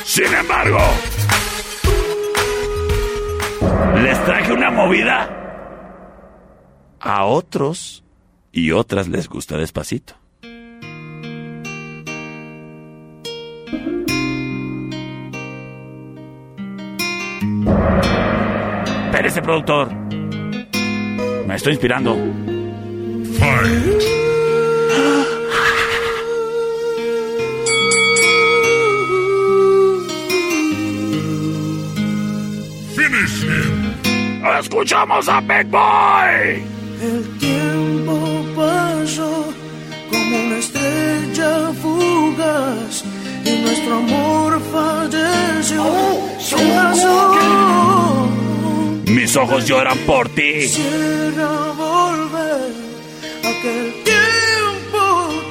Sin embargo, les traje una movida. A otros y otras les gusta despacito. Espérese, productor. Me estoy inspirando. ¡Escuchamos a Big Boy! El tiempo pasó como una estrella fugaz y nuestro amor falleció. ¿Qué pasó? Mis ojos lloran por ti. Quisiera volver a aquel.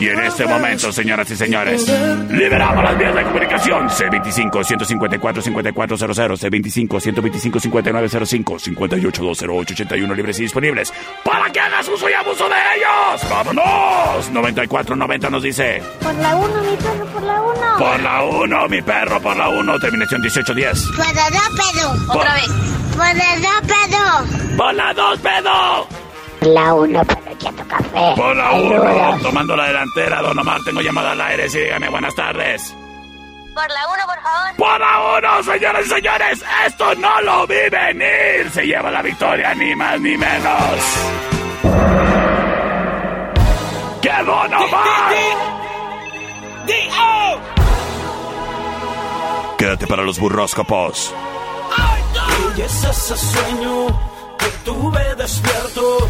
Y en este momento, señoras y señores, liberamos las vías de comunicación. C25-154-5400, C25-125-5905, 58-208-81 libres y disponibles para que hagas uso y abuso de ellos. ¡Vámonos! 9490 nos dice. Por la 1, mi perro, por la 1. Por la 1, mi perro, por la 1, terminación 1810. Por la 2, pedo. Otra vez. Por la 2, pedo. Por la 2, pedo. Por la 1, perro, echando café. Por la 1, tomando la delantera, don Omar, tengo llamada al aire, sí, dígame, buenas tardes. Por la 1, por favor. Por la 1, señoras y señores, esto no lo vi venir. Se lleva la victoria, ni más ni menos. ¡Que Don Omar! Quédate para los burroscopos. Y es ese sueño que tuve despierto,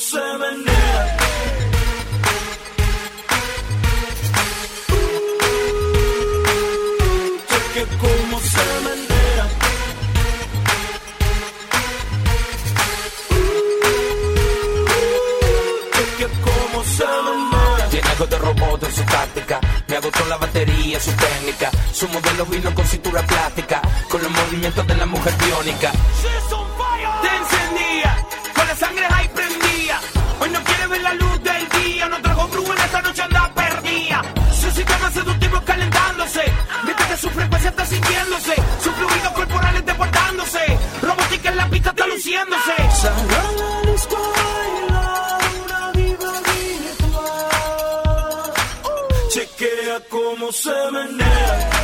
se menea. Cómo se menea. Cómo se menea. Tiene algo de robot en su táctica. Me agotó la batería, su técnica. Su modelo vino con cintura plástica. Con los movimientos de la mujer biónica. Pista está luciéndose. Sale a la disco a bailar, una diva virtual. Chequea cómo se menea.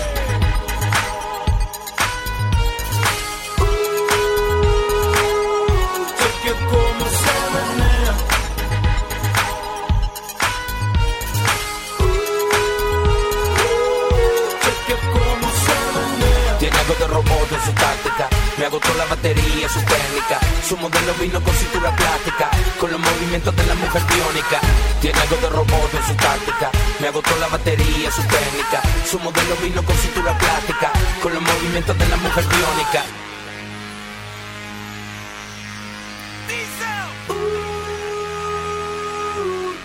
Me agotó la batería, su técnica. Su modelo vino con cintura plástica. Con los movimientos de la mujer biónica. Tiene algo de robot en su táctica. Me agotó la batería, su técnica. Su modelo vino con cintura plástica. Con los movimientos de la mujer biónica.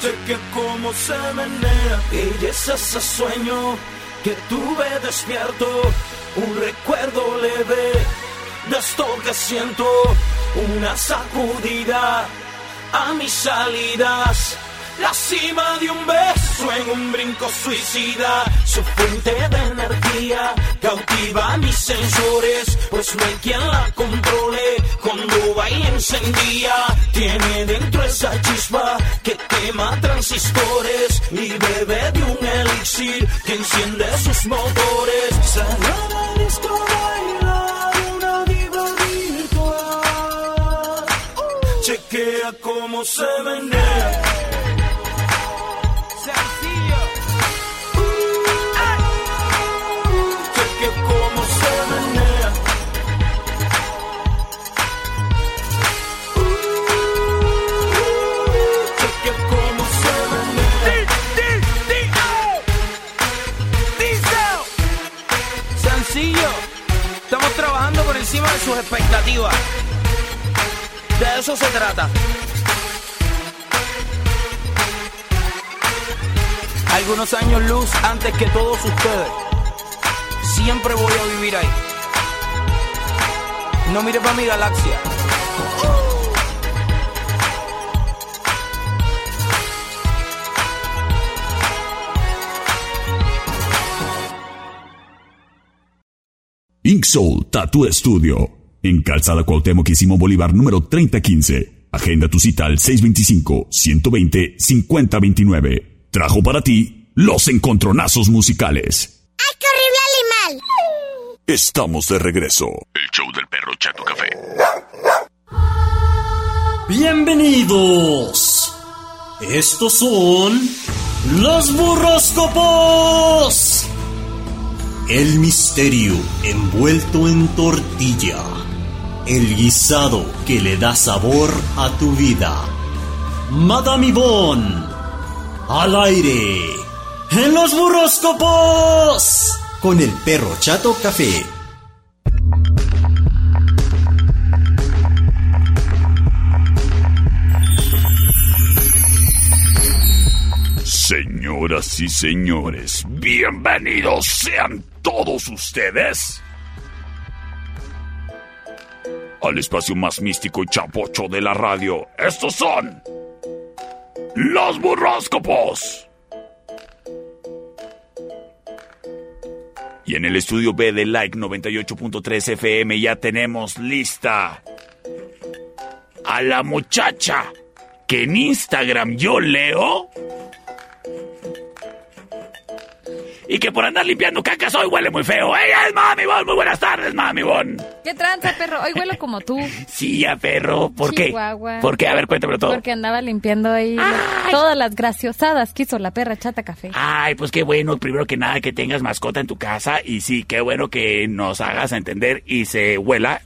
Cheque cómo se menea. Y es ese sueño que tuve despierto. Un recuerdo leve de esto que siento. Una sacudida a mis salidas. La cima de un beso en un brinco suicida. Su fuente de energía cautiva mis sensores. Pues no hay quien la controle. Cuando baila encendía. Tiene dentro esa chispa que quema transistores y bebe de un elixir que enciende sus motores. Salió del disco Chequea cómo se menea. Algunos años luz antes que todos ustedes. Siempre voy a vivir ahí. No mire para mi galaxia. Ink Soul Tattoo Studio. En Calzada Cuauhtémoc Simón Bolívar número 3015. Agenda tu cita al 625-120-5029. Trajo para ti los encontronazos musicales. ¡Ay, qué horrible animal! Estamos de regreso. El show del perro Chato Café. Bienvenidos. Estos son los burroscopos. El misterio envuelto en tortilla. El guisado que le da sabor a tu vida. Madame Yvonne. Al aire. En los burroscopos. Con el perro chato café. Señoras y señores, bienvenidos sean todos ustedes al espacio más místico y chapocho de la radio. Estos son los burroscopos. Y en el estudio B de Like 98.3 FM ya tenemos lista a la muchacha que en Instagram yo leo y que por andar limpiando cacas hoy huele muy feo. Ella es Mami Bon. Muy buenas tardes, Mami Bon. ¿Qué tranza, perro? Hoy huelo como tú. Sí, ya, perro. ¿Por qué? Chihuahua. ¿Por qué? A ver, cuéntamelo todo. Porque andaba limpiando ahí todas las graciosadas que hizo la perra chata café. Ay, pues qué bueno, primero que nada, que tengas mascota en tu casa. Y sí, qué bueno que nos hagas entender y se huela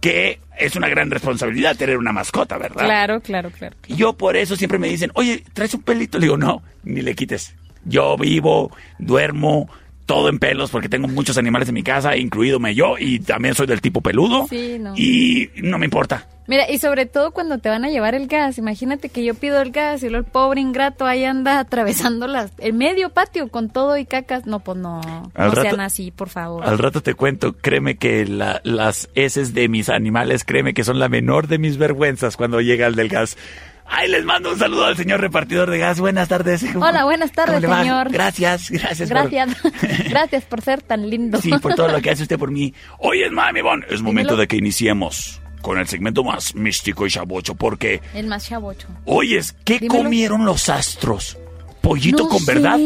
que es una gran responsabilidad tener una mascota, ¿verdad? Claro, claro, claro. Y yo por eso siempre me dicen, oye, ¿traes un pelito? Le digo, no, ni le quites. Yo vivo, duermo, todo en pelos porque tengo muchos animales en mi casa, incluídome yo, y también soy del tipo peludo. Sí, no. Y no me importa. Mira, y sobre todo cuando te van a llevar el gas, imagínate que yo pido el gas y luego el pobre ingrato ahí anda atravesando las, el medio patio con todo y cacas. No, pues no, Al no rato- sean así, por favor. Al rato te cuento, créeme que la- las heces de mis animales, créeme que son la menor de mis vergüenzas cuando llega el del gas. Ay, les mando un saludo al señor repartidor de gas. Buenas tardes. Hola, buenas ¿Cómo tardes, señor. Gracias, gracias. por- Gracias. Gracias por ser tan lindo. Sí, por todo lo que hace usted por mí. Oye, Mami Bon, es momento de que iniciemos con el segmento más místico y chabocho, porque, El más chavocho. oyes, ¿qué Dímelo. comieron los astros? ¿Pollito No con sé. verdad?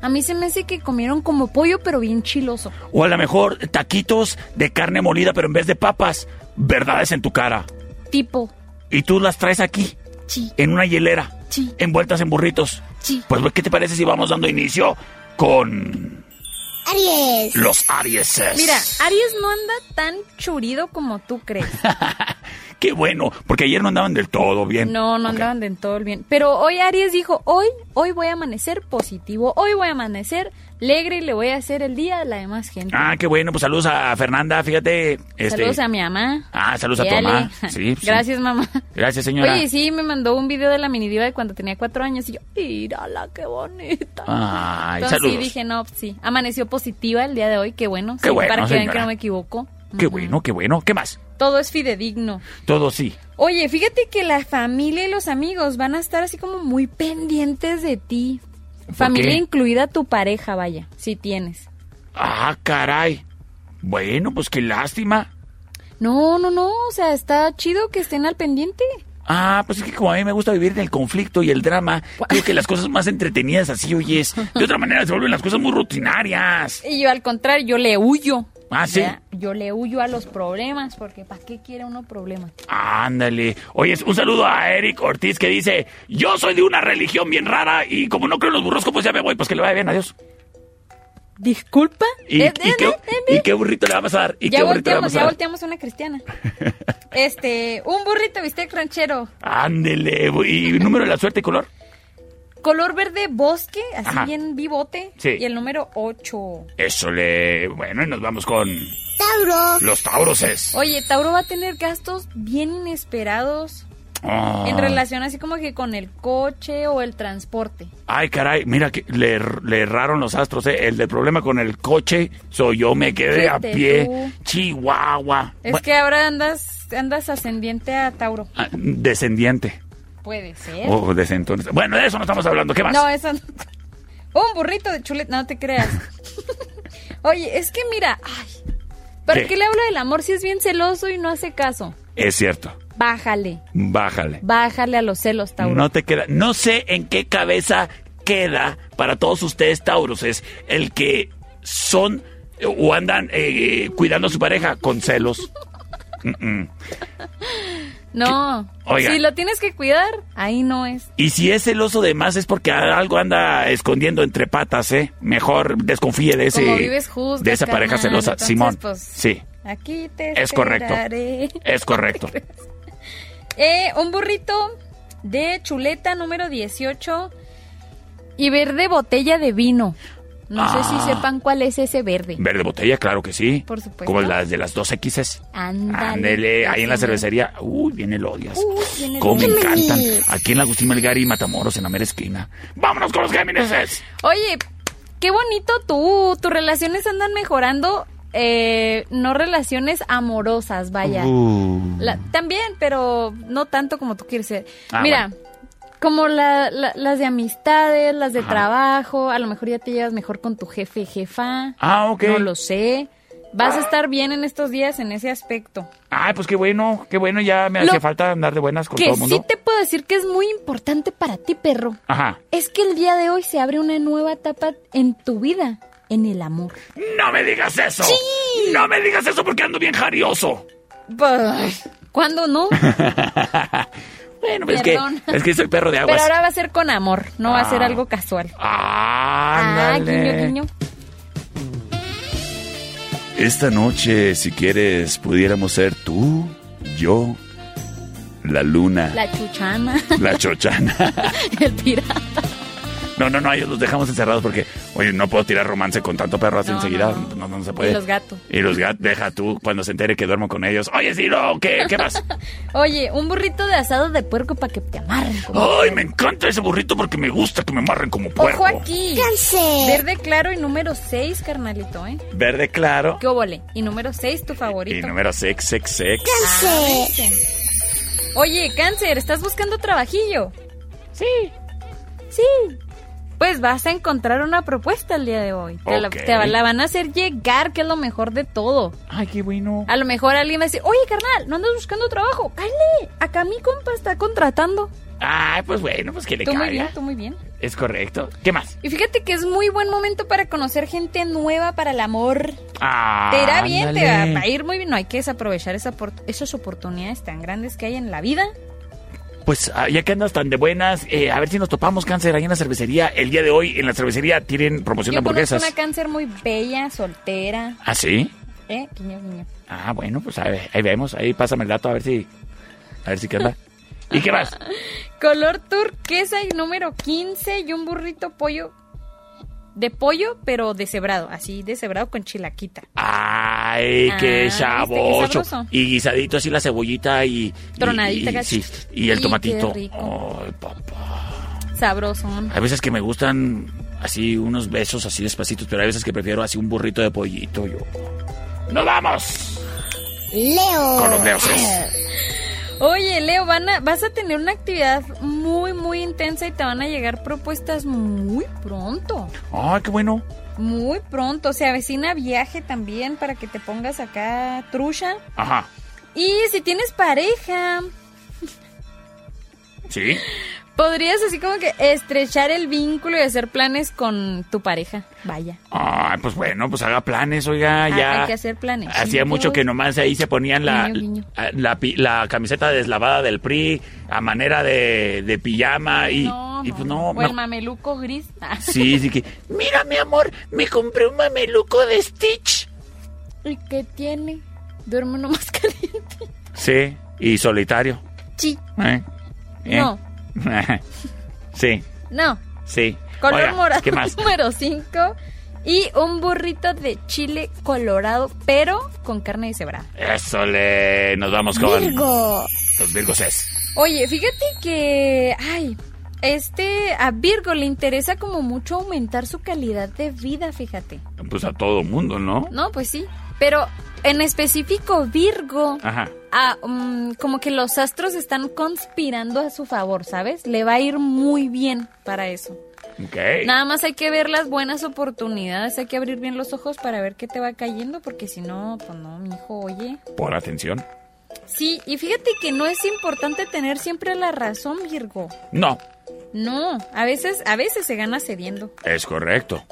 A mí se me hace que comieron como pollo, pero bien chiloso. O a lo mejor taquitos de carne molida, pero en vez de papas, verdades en tu cara. Tipo. Y tú las traes aquí, Sí. en una hielera, Sí. envueltas en burritos. Sí. Pues, ¿qué te parece si vamos dando inicio con Aries. los Arieses? Mira, Aries no anda tan churido como tú crees. Qué bueno, porque ayer no andaban del todo bien. No, no andaban de todo bien. Pero hoy Aries dijo, hoy, hoy voy a amanecer positivo, hoy voy a amanecer alegre y le voy a hacer el día a la demás gente. Ah, qué bueno, pues saludos a Fernanda, fíjate. Este... Saludos a mi mamá. Ah, saludos a tu mamá. Sí. Gracias, mamá. Gracias, señora. Oye, sí, me mandó un video de la mini diva de cuando tenía cuatro años y yo, mírala, qué bonita. Ay, Entonces saludos. sí dije, no, sí, amaneció positiva el día de hoy, qué bueno. Qué sí, bueno, Para que vean que no me equivoco. Qué bueno, qué bueno. ¿Qué más? Todo es fidedigno. Todo sí. Oye, fíjate que la familia y los amigos van a estar así como muy pendientes de ti. Familia qué? incluida tu pareja, vaya, si tienes. Ah, caray. Bueno, pues qué lástima. No, no, no, o sea, está chido que estén al pendiente. Ah, pues es que como a mí me gusta vivir en el conflicto y el drama, creo que las cosas más entretenidas así, oyes. De otra manera se vuelven las cosas muy rutinarias. Y yo al contrario, yo le huyo. Ah, sí. ¿verdad? Yo le huyo a los problemas, porque ¿para qué quiere uno problemas? Ándale. Oye, un saludo a Eric Ortiz que dice, yo soy de una religión bien rara y como no creo en los burros, pues ya me voy, pues que le vaya bien, adiós. ¿Disculpa? ¿Y, Eh, y eh, qué, eh, y qué burrito le vamos a dar? ¿Y ya qué burrito le volteamos, a ya volteamos una cristiana. Este, un burrito bistec ranchero, Ándele. ¿Y número de la suerte y color? Color verde bosque, así Ajá. bien bibote. Sí. Y el número 8. Eso le... Bueno, y nos vamos con Tauro. los tauroses. Oye, Tauro va a tener gastos bien inesperados Ah. en relación así como que con el coche o el transporte. Ay, caray, mira que le, le erraron los astros, ¿eh? El del problema con el coche soy yo, me quedé a pie. tú. Chihuahua. Es Bueno, que ahora andas andas ascendiente a Tauro. ah, descendiente. Puede ser. O descendiente. Bueno, de eso no estamos hablando. ¿Qué más? No, eso no. Un burrito de chuleta, no te creas. Oye, es que mira, ay, ¿para ¿Qué? qué? le hablo del amor si es bien celoso y no hace caso? Es cierto. Bájale, Bájale. bájale a los celos, Tauro. No te queda. No sé en qué cabeza queda para todos ustedes, Tauros, es el que son o andan eh, cuidando a su pareja con celos. Mm, mm. No, Oiga. si lo tienes que cuidar, ahí no es. Y si es celoso de más es porque algo anda escondiendo entre patas, ¿eh? Mejor desconfíe de ese Como vives, juzgas, de esa pareja celosa, entonces, Simón. pues, sí, Aquí te Es correcto. esperaré. es correcto. Eh, un burrito de chuleta número 18 y verde botella de vino. No sé si Ah. sepan cuál es ese verde. Verde botella, claro que sí. Por supuesto. Como las de las dos X's. Ándale. Ándele, ahí en la cervecería. Uy, viene el odias. Uy, viene el Cómo me encantan. Aquí en la Agustín Melgar y Matamoros, en la mera esquina. ¡Vámonos con los Gémineses! Oye, qué bonito tú. Tus relaciones andan mejorando. eh, no relaciones amorosas, vaya. Uh. La- también, pero no tanto como tú quieres ser. Ah, Mira, como la- la- las de amistades, las de Ajá. trabajo, a lo mejor ya te llevas mejor con tu jefe, jefa. Ah, ok. No lo sé. Vas a estar bien en estos días en ese aspecto. Ay, pues qué bueno, qué bueno. Ya me hacía falta andar de buenas con que todo el mundo. sí te puedo decir que es muy importante para ti, perro. Ajá. Es que el día de hoy se abre una nueva etapa en tu vida, en el amor. ¡No me digas eso! ¡No me digas eso porque ando bien jarioso! Pues, ¿Cuándo no? Bueno, pues es que, es que soy perro de aguas. Pero ahora va a ser con amor, no va a ser Ah. algo casual. Ah, Ándale. guiño, guiño. Esta noche, si quieres, pudiéramos ser tú, yo, la luna, La chuchana. la chochana. el pirata. No, no, no, ellos los dejamos encerrados porque, oye, no puedo tirar romance con tanto perro así No, enseguida. no. No, no, se puede. Y los gatos. Y los gatos, deja tú cuando se entere que duermo con ellos. Oye, sí, no, ¿qué, qué más? Oye, un burrito de asado de puerco para que te amarren. como Ay, me encanta ese burrito porque me gusta que me amarren como puerco. Ojo aquí. Verde claro y número 6, carnalito, ¿eh? Verde claro. ¿Qué óvole? Y número 6, tu favorito. Y número sex, sex, sex. Ah, ¿viste? Oye, cáncer, ¿estás buscando trabajillo? Sí. Sí. Pues vas a encontrar una propuesta el día de hoy. Te, la, Ok. te la van a hacer llegar, que es lo mejor de todo. Ay, qué bueno. A lo mejor alguien va a decir, oye, carnal, ¿no andas buscando trabajo? Cállate, acá mi compa está contratando. Ay, pues bueno, pues que le Tú muy caiga. bien, tú muy bien. Es correcto. ¿Qué más? Y fíjate que es muy buen momento para conocer gente nueva para el amor. Ah, Te irá bien, te va, a ir muy bien. No hay que desaprovechar esa esas oportunidades tan grandes que hay en la vida. Pues ah, ya que andas tan de buenas, eh, a ver si nos topamos cáncer ahí en la cervecería. El día de hoy en la cervecería tienen promoción Yo de hamburguesas. una cáncer muy bella, soltera. ¿Ah, sí? ¿Eh? Guiño, guiño. Ah, bueno, pues a ver, ahí vemos. Ahí pásame el dato a ver si... A ver si qué onda. ¿Y qué más? Color turquesa y número 15 y un burrito pollo. De pollo, pero deshebrado. Así, deshebrado con chilaquita. Ay, Ah, qué ¿viste qué sabroso. sabroso? Y guisadito así la cebollita y... Tronadita, y, casi. sí, y el Y tomatito. qué rico. Ay, papá. Sabroso. Hay veces que me gustan así unos besos así despacitos, pero hay veces que prefiero así un burrito de pollito. Yo. ¡Nos vamos! Leo. Con los leos. Oye, Leo, van a- vas a tener una actividad muy, muy intensa y te van a llegar propuestas muy pronto. Ay, qué bueno. Muy pronto. Se avecina viaje también para que te pongas acá trucha. Ajá. Y si tienes pareja, Sí. Podrías así como que estrechar el vínculo y hacer planes con tu pareja. Vaya. Ay, pues bueno, pues haga planes, oiga, Ah, ya. Hay que hacer planes. Hacía mucho que nomás ahí se ponían la, Guiño, guiño. la, la pi- la camiseta deslavada del PRI a manera de, de pijama y, No, y no, pues no. O el mameluco gris. Ah. Sí, sí que. Mira, mi amor, me compré un mameluco de Stitch. ¿Y qué tiene? Duerme uno más caliente. Sí, y solitario. Sí. ¿Eh? ¿Eh? No. sí, No. sí. Color Oiga, morado ¿Qué más? número 5. Y un burrito de chile colorado, pero con carne deshebrada. Eso le. Nos vamos con. Virgo. Los Virgos es. Oye, fíjate que, ay, este, a Virgo le interesa como mucho aumentar su calidad de vida, fíjate. Pues a todo mundo, ¿no? No, pues sí. Pero en específico Virgo, Ajá. mm, como que los astros están conspirando a su favor, ¿sabes? Le va a ir muy bien para eso. Nada más hay que ver las buenas oportunidades, hay que abrir bien los ojos para ver qué te va cayendo, porque si no, pues no, mi hijo, oye. Por atención. Sí, y fíjate que no es importante tener siempre la razón, Virgo. No, No, a veces, a veces se gana cediendo. es correcto.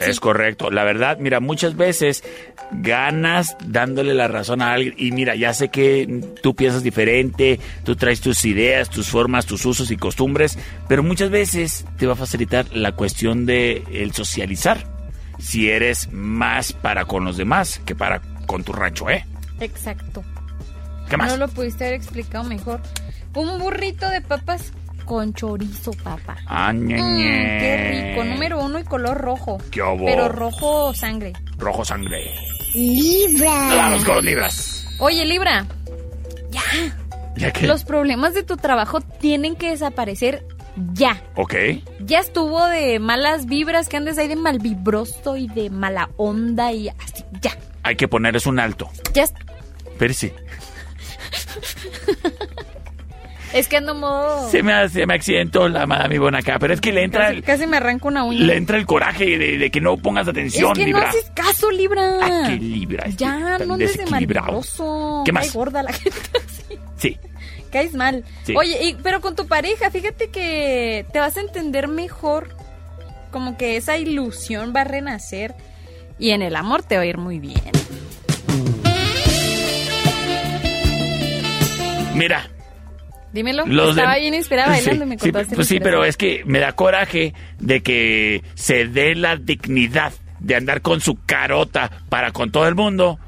Es correcto. La verdad, mira, muchas veces ganas dándole la razón a alguien. Y mira, ya sé que tú piensas diferente, tú traes tus ideas, tus formas, tus usos y costumbres, pero muchas veces te va a facilitar la cuestión de el socializar. Si eres más para con los demás que para con tu rancho, ¿eh? Exacto. ¿Qué más? No lo pudiste haber explicado mejor. Un burrito de papas con chorizo, papá. Ah, ñe, Mm, ñe. qué rico. Número uno y color rojo. ¿Qué hubo? Pero rojo sangre. Rojo sangre. Libra. Vamos con los libras. Oye, Libra. Ya. ¿Ya qué? Los problemas de tu trabajo tienen que desaparecer ya. Ok. Ya estuvo de malas vibras, que andes ahí de malvibroso y de mala onda y así. Ya. Hay que ponerles un alto. Ya. Percy. Es que ando modo. Se me, hace- se me accidentó la madame Ivonne acá, pero es que le entra Casi, el, casi me arranco una uña. le entra el coraje de, de que no pongas atención, es que Libra. no haces caso, Libra. Ah, qué Libra, este Ya, no andes de malvibroso. ¿Qué más? Gorda la gente así. Sí. Caes mal. Sí. Oye, y- pero con tu pareja, fíjate que te vas a entender mejor. Como que esa ilusión va a renacer. Y en el amor te va a ir muy bien. Mira, Dímelo. los de- Estaba bien inspirada bailando Sí, me sí, contaste. pues la sí, pero es que me da coraje de que se dé la dignidad de andar con su carota para con todo el mundo.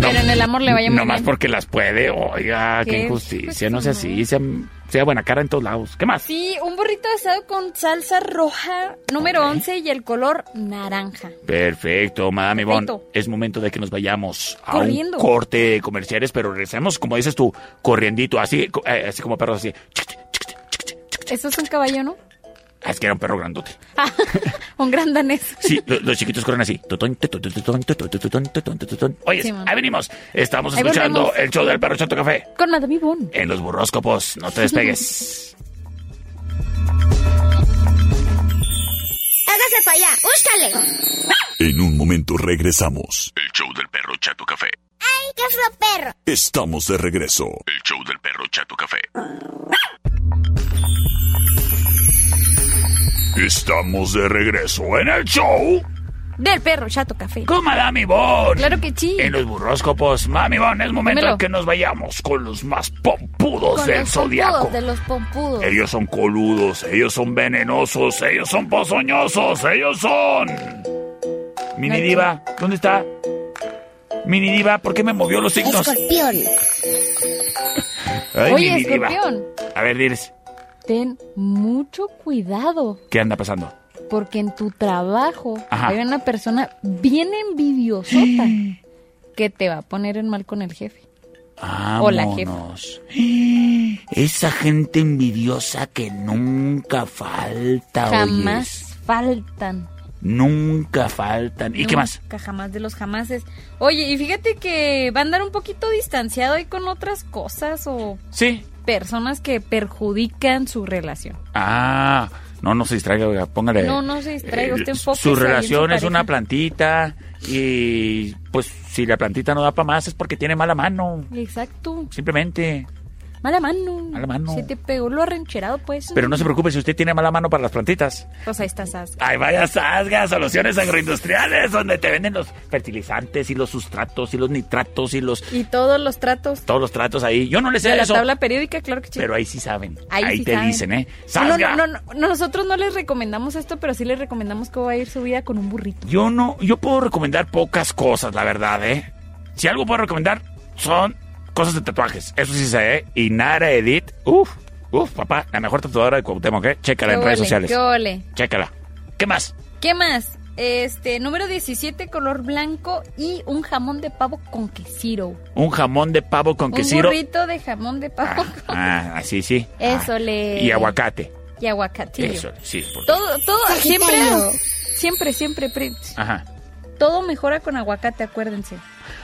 Pero en el amor le vaya muy No más bien. porque las puede. Oiga, qué, Qué injusticia. No sea así. Sea, sea buena cara en todos lados. ¿Qué más? Sí, un burrito asado con salsa roja número 11 y el color naranja. Perfecto, Madame Ivonne. Perfecto. Es momento de que nos vayamos a Corriendo. un corte de comerciales, pero regresemos, como dices tú, corriendito, así, eh, así como perros así. Eso es un caballo, ¿no? Ah, Es que era un perro grandote. un gran danés. Sí, lo- los chiquitos corren así. Oye, Sí, ahí venimos. Estamos escuchando el show del perro Chato Café Con Madame Ivonne. en los burróscopos. No te despegues. Hágase para allá, búscale. En un momento regresamos. El show del perro Chato Café. ¡Ay, qué fue perro! Estamos de regreso. El show del perro Chato Café. Estamos de regreso en el show Del perro chato café. con Madame Ivonne. Claro que sí. En los burróscopos, Mami Ivonne, es momento Dímelo. de que nos vayamos con los más pompudos Con del los zodiaco. pompudos, de los pompudos. Ellos son coludos, ellos son venenosos, ellos son pozoñosos, ellos son. Mini. Diva, ¿dónde está? Mini Diva, ¿por qué me movió los signos? Escorpión. Ay, Oye, Mini Diva. escorpión, A ver, diles, ten mucho cuidado. ¿qué anda pasando? Porque en tu trabajo Ajá. hay una persona bien envidiosota que te va a poner en mal con el jefe. O la jefa. Vámonos. Esa gente envidiosa que nunca falta, Jamás oyes. faltan. Nunca faltan. ¿Y qué más? Nunca jamás de los jamases. Oye, y fíjate que va a andar un poquito distanciado ahí con otras cosas o Sí. Personas que perjudican su relación. Ah, No, no se distraiga, oiga, póngale. No, no se distraiga, usted eh, Su relación es una plantita y pues si la plantita no da para más es porque tiene mala mano. Exacto. Simplemente. Mala mano. Mala mano. Se te pegó lo arrancherado, pues. Pero no se preocupe si usted tiene mala mano para las plantitas. Pues ahí estás. Sas. Ay, vaya Sasga, soluciones agroindustriales, donde te venden los fertilizantes y los sustratos y los nitratos y los Y todos los tratos todos los tratos ahí. Yo no le sé de la eso, tabla periódica, claro que sí. pero ahí sí saben. Ahí Ahí, sí te saben. dicen, ¿eh? No, Sasga. no, no, no, nosotros no les recomendamos esto, pero sí les recomendamos cómo va a ir su vida con un burrito. Yo no, yo puedo recomendar pocas cosas, la verdad, ¿eh? Si algo puedo recomendar son cosas de tatuajes. Eso sí sé, ¿eh? Y Nara Edith, uff, uff, papá, la mejor tatuadora de Cuauhtémoc, ¿eh? Chécala en redes sociales. Qué ole. Chécala. ¿Qué más? ¿Qué más? Este, número 17, color blanco y un jamón de pavo con quesiro. Un jamón de pavo con Un quesiro. burrito de jamón de pavo. Ah, así sí. Eso Ah, le... Y aguacate. Y aguacatillo. Eso, sí. Todo, todo, siempre, siempre, siempre, Prince. Ajá. Todo mejora con aguacate, acuérdense.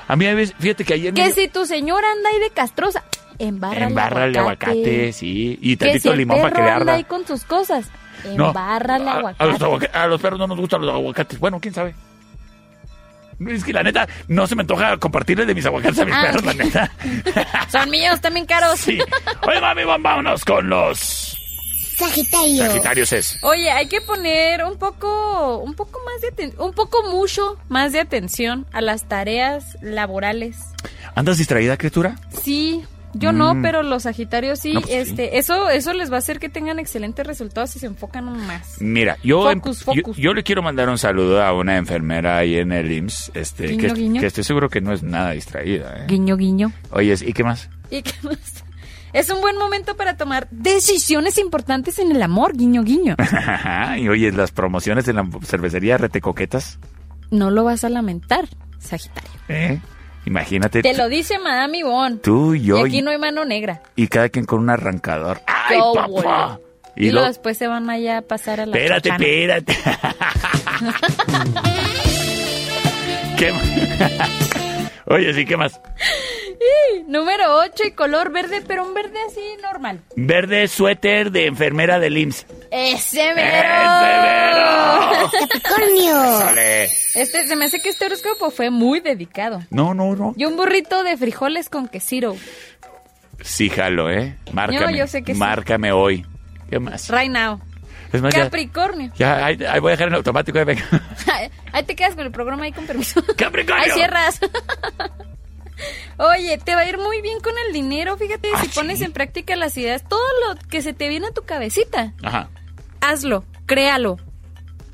A mí, a veces, fíjate que ayer... Que me- si tu señora anda ahí de castrosa, embárrale Embárrale aguacate. aguacate, sí. Y tantito si limón para que le anda arda. ahí con sus cosas, No, embárrale a, a aguacate. los a los perros no nos gustan los aguacates. Bueno, quién sabe. Es que la neta, no se me antoja compartirle de mis aguacates a mis Ah. perros, la neta. Son míos, también caros. Sí. Oye, mami, vámonos con los Sagitario. Sagitarios es. Oye, hay que poner un poco, un poco más de atención, un poco mucho más de atención a las tareas laborales. ¿Andas distraída, criatura? Sí, yo no, Mm. pero los Sagitarios sí, No, pues sí. este, eso, eso les va a hacer que tengan excelentes resultados si se enfocan más. Mira, yo, em- Focus, yo, le quiero mandar un saludo a una enfermera ahí en el IMSS, este, Guiño, que, guiño. que estoy seguro que no es nada distraída. ¿eh? Guiño, guiño. Oye, ¿y qué más? ¿Y qué más? Es un buen momento para tomar decisiones importantes en el amor, guiño, guiño. y oye, las promociones de la cervecería Retecoquetas, No lo vas a lamentar, Sagitario. ¿eh? Imagínate. Te lo dice Madame Ivonne. Tú y yo Y aquí no hay mano negra. y cada quien con un arrancador. ¡Ay, Yo, papá! boludo. Y, Y luego lo... después se van allá a pasar a la Espérate, espérate. ¿Qué más? Oye, sí, ¿qué más? Y número 8 y color verde, pero un verde así normal. Verde suéter de enfermera del IMSS. ¡Ese ¡Ese mero! Capricornio. Sale. Este, se me hace que este horóscopo fue muy dedicado. No, no, no. Y un burrito de frijoles con quesiro. Sí, jalo, ¿eh? Márcame. yo sé que sí. Márcame hoy. ¿Qué más? Right now. Es más, ya, Capricornio. ya, ahí, ahí voy a dejar en automático. eh, venga. Ahí te quedas con el programa ahí con permiso. Capricornio. Ahí cierras. Oye, te va a ir muy bien con el dinero, fíjate, Ah, si pones en práctica las ideas, todo lo que se te viene a tu cabecita, Ajá. hazlo, créalo,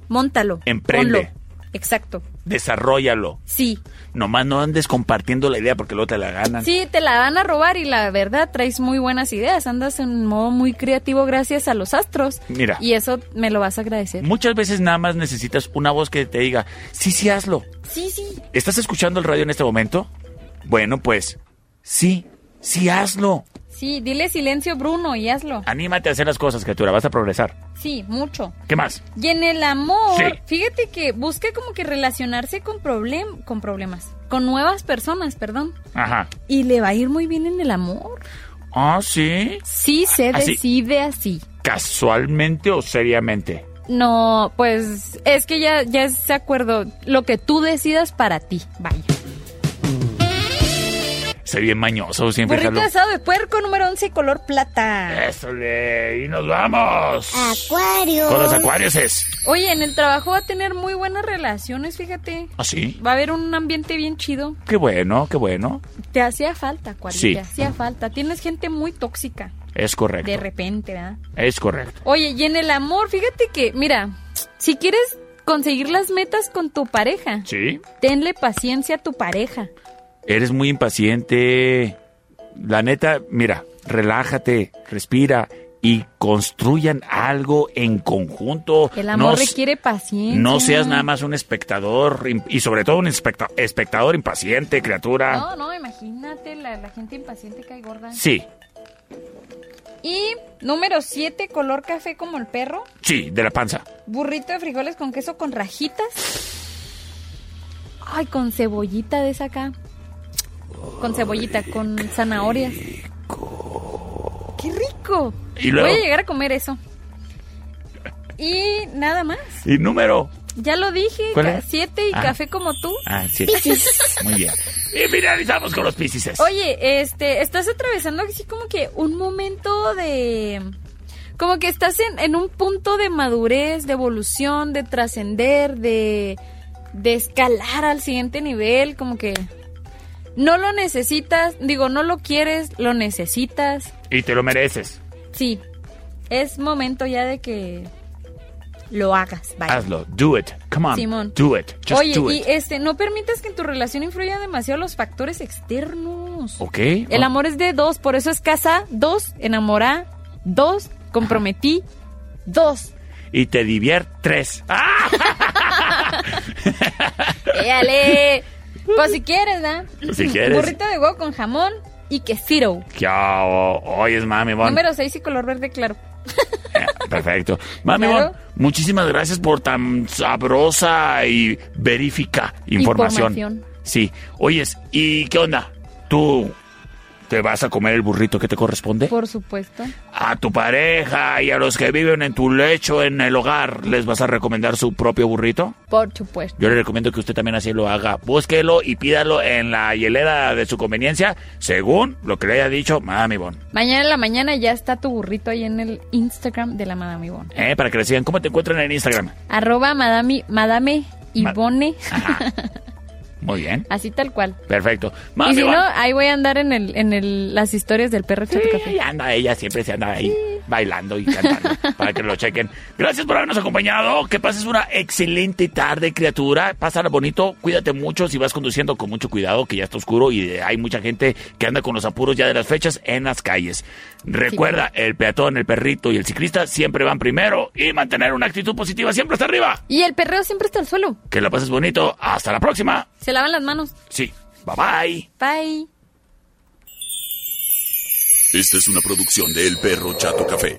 móntalo, Emprende. ponlo. Exacto, Desarrollalo. sí. Nomás no andes compartiendo la idea porque luego te la ganan. Sí, te la van a robar y la verdad traes muy buenas ideas, andas en modo muy creativo gracias a los astros. Mira. Y eso me lo vas a agradecer. Muchas veces nada más necesitas una voz que te diga, sí, sí, hazlo. Sí, sí. ¿Estás escuchando el radio en este momento? Bueno, pues, sí, sí, hazlo. Sí, dile silencio Bruno y hazlo. Anímate a hacer las cosas, criatura, vas a progresar. Sí, mucho. ¿Qué más? Y en el amor, Sí. fíjate que busca como que relacionarse con, problem con problemas, con nuevas personas, perdón. Ajá. Y le va a ir muy bien en el amor. Ah, sí. Sí se Así. decide así. ¿Casualmente o seriamente? No, pues es que ya, ya es acuerdo. Lo que tú decidas para ti, vaya. Sé bien mañoso, siempre Burrito jalo. asado de puerco número 11, color plata. Eso le, y nos vamos. Acuario. Con los acuarios es. Oye, en el trabajo va a tener muy buenas relaciones, fíjate. ¿Ah, sí? Va a haber un ambiente bien chido. Qué bueno, qué bueno. Te hacía falta, Acuario. Sí. Te hacía falta. Tienes gente muy tóxica. Es correcto. De repente, ¿verdad? Es correcto. Oye, y en el amor, fíjate que, mira, si quieres conseguir las metas con tu pareja, Sí. tenle paciencia a tu pareja. Eres muy impaciente. La neta, mira, relájate, respira y construyan algo en conjunto. El amor No requiere paciencia. No seas nada más un espectador y sobre todo un especta- espectador impaciente, criatura. No, no, imagínate, la, la gente impaciente cae gorda. Sí, Y número 7, color café como el perro. sí, de la panza. Burrito de frijoles con queso con rajitas. Ay, con cebollita de esa acá. Con cebollita, con zanahorias. ¡Qué rico! Y luego- Voy a llegar a comer eso. y nada más. ¿Y número? Ya lo dije, siete y Ah. café como tú. Ah. Piscis. Muy bien. Y finalizamos con los piscises. Oye, este, estás atravesando así como que un momento de... Como que estás en, en un punto de madurez, de evolución, de trascender, de, de escalar al siguiente nivel, como que no lo necesitas, digo, no lo quieres, lo necesitas. Y te lo mereces. Sí, es momento ya de que lo hagas. Vaya. Hazlo. Do it. Come on. Simón. Do it. Just Oye, do y it. este, no permitas que en tu relación influyan demasiado los factores externos. ¿Ok? El amor es de dos, por eso es casa, dos, enamorá, dos, comprometí, dos. Y te divierte tres. ¡Ah! Éale. Pues si quieres, ¿verdad? Si quieres. Burrito de huevo con jamón y quesito. ¿Qué hago? Oyes, mami, bon. Número 6 y color verde claro. Perfecto. Mami, Claro. bon, muchísimas gracias por tan sabrosa y verífica información. Información. Sí. Oyes, ¿y qué onda? ¿Tú te vas a comer el burrito que te corresponde? Por supuesto. A tu pareja y a los que viven en tu lecho, en el hogar, ¿les vas a recomendar su propio burrito? Por supuesto. Yo le recomiendo que usted también así lo haga. Búsquelo y pídalo en la hielera de su conveniencia, según lo que le haya dicho Mami Bon. Mañana en la mañana ya está tu burrito ahí en el Instagram de la Madame Ivonne. Eh, para que le sigan cómo te encuentran en Instagram. Arroba Madame, Madame Ivone. Muy bien. Así tal cual. Perfecto. y Mami si Bon. no, ahí voy a andar en el, en el, las historias del perro. Sí, anda ella, siempre se anda ahí bailando y cantando para que lo chequen. Gracias por habernos acompañado. Que pases una excelente tarde, criatura. Pásala bonito, cuídate mucho. Si vas conduciendo con mucho cuidado, que ya está oscuro y hay mucha gente que anda con los apuros ya de las fechas en las calles. Recuerda, el peatón, el perrito y el ciclista siempre van primero y mantener una actitud positiva siempre hasta arriba. Y el perreo siempre está al suelo. Que la pases bonito. Hasta la próxima. Se lavan las manos. Sí. Bye bye. Bye. Esta es una producción de El Perro Chato Café.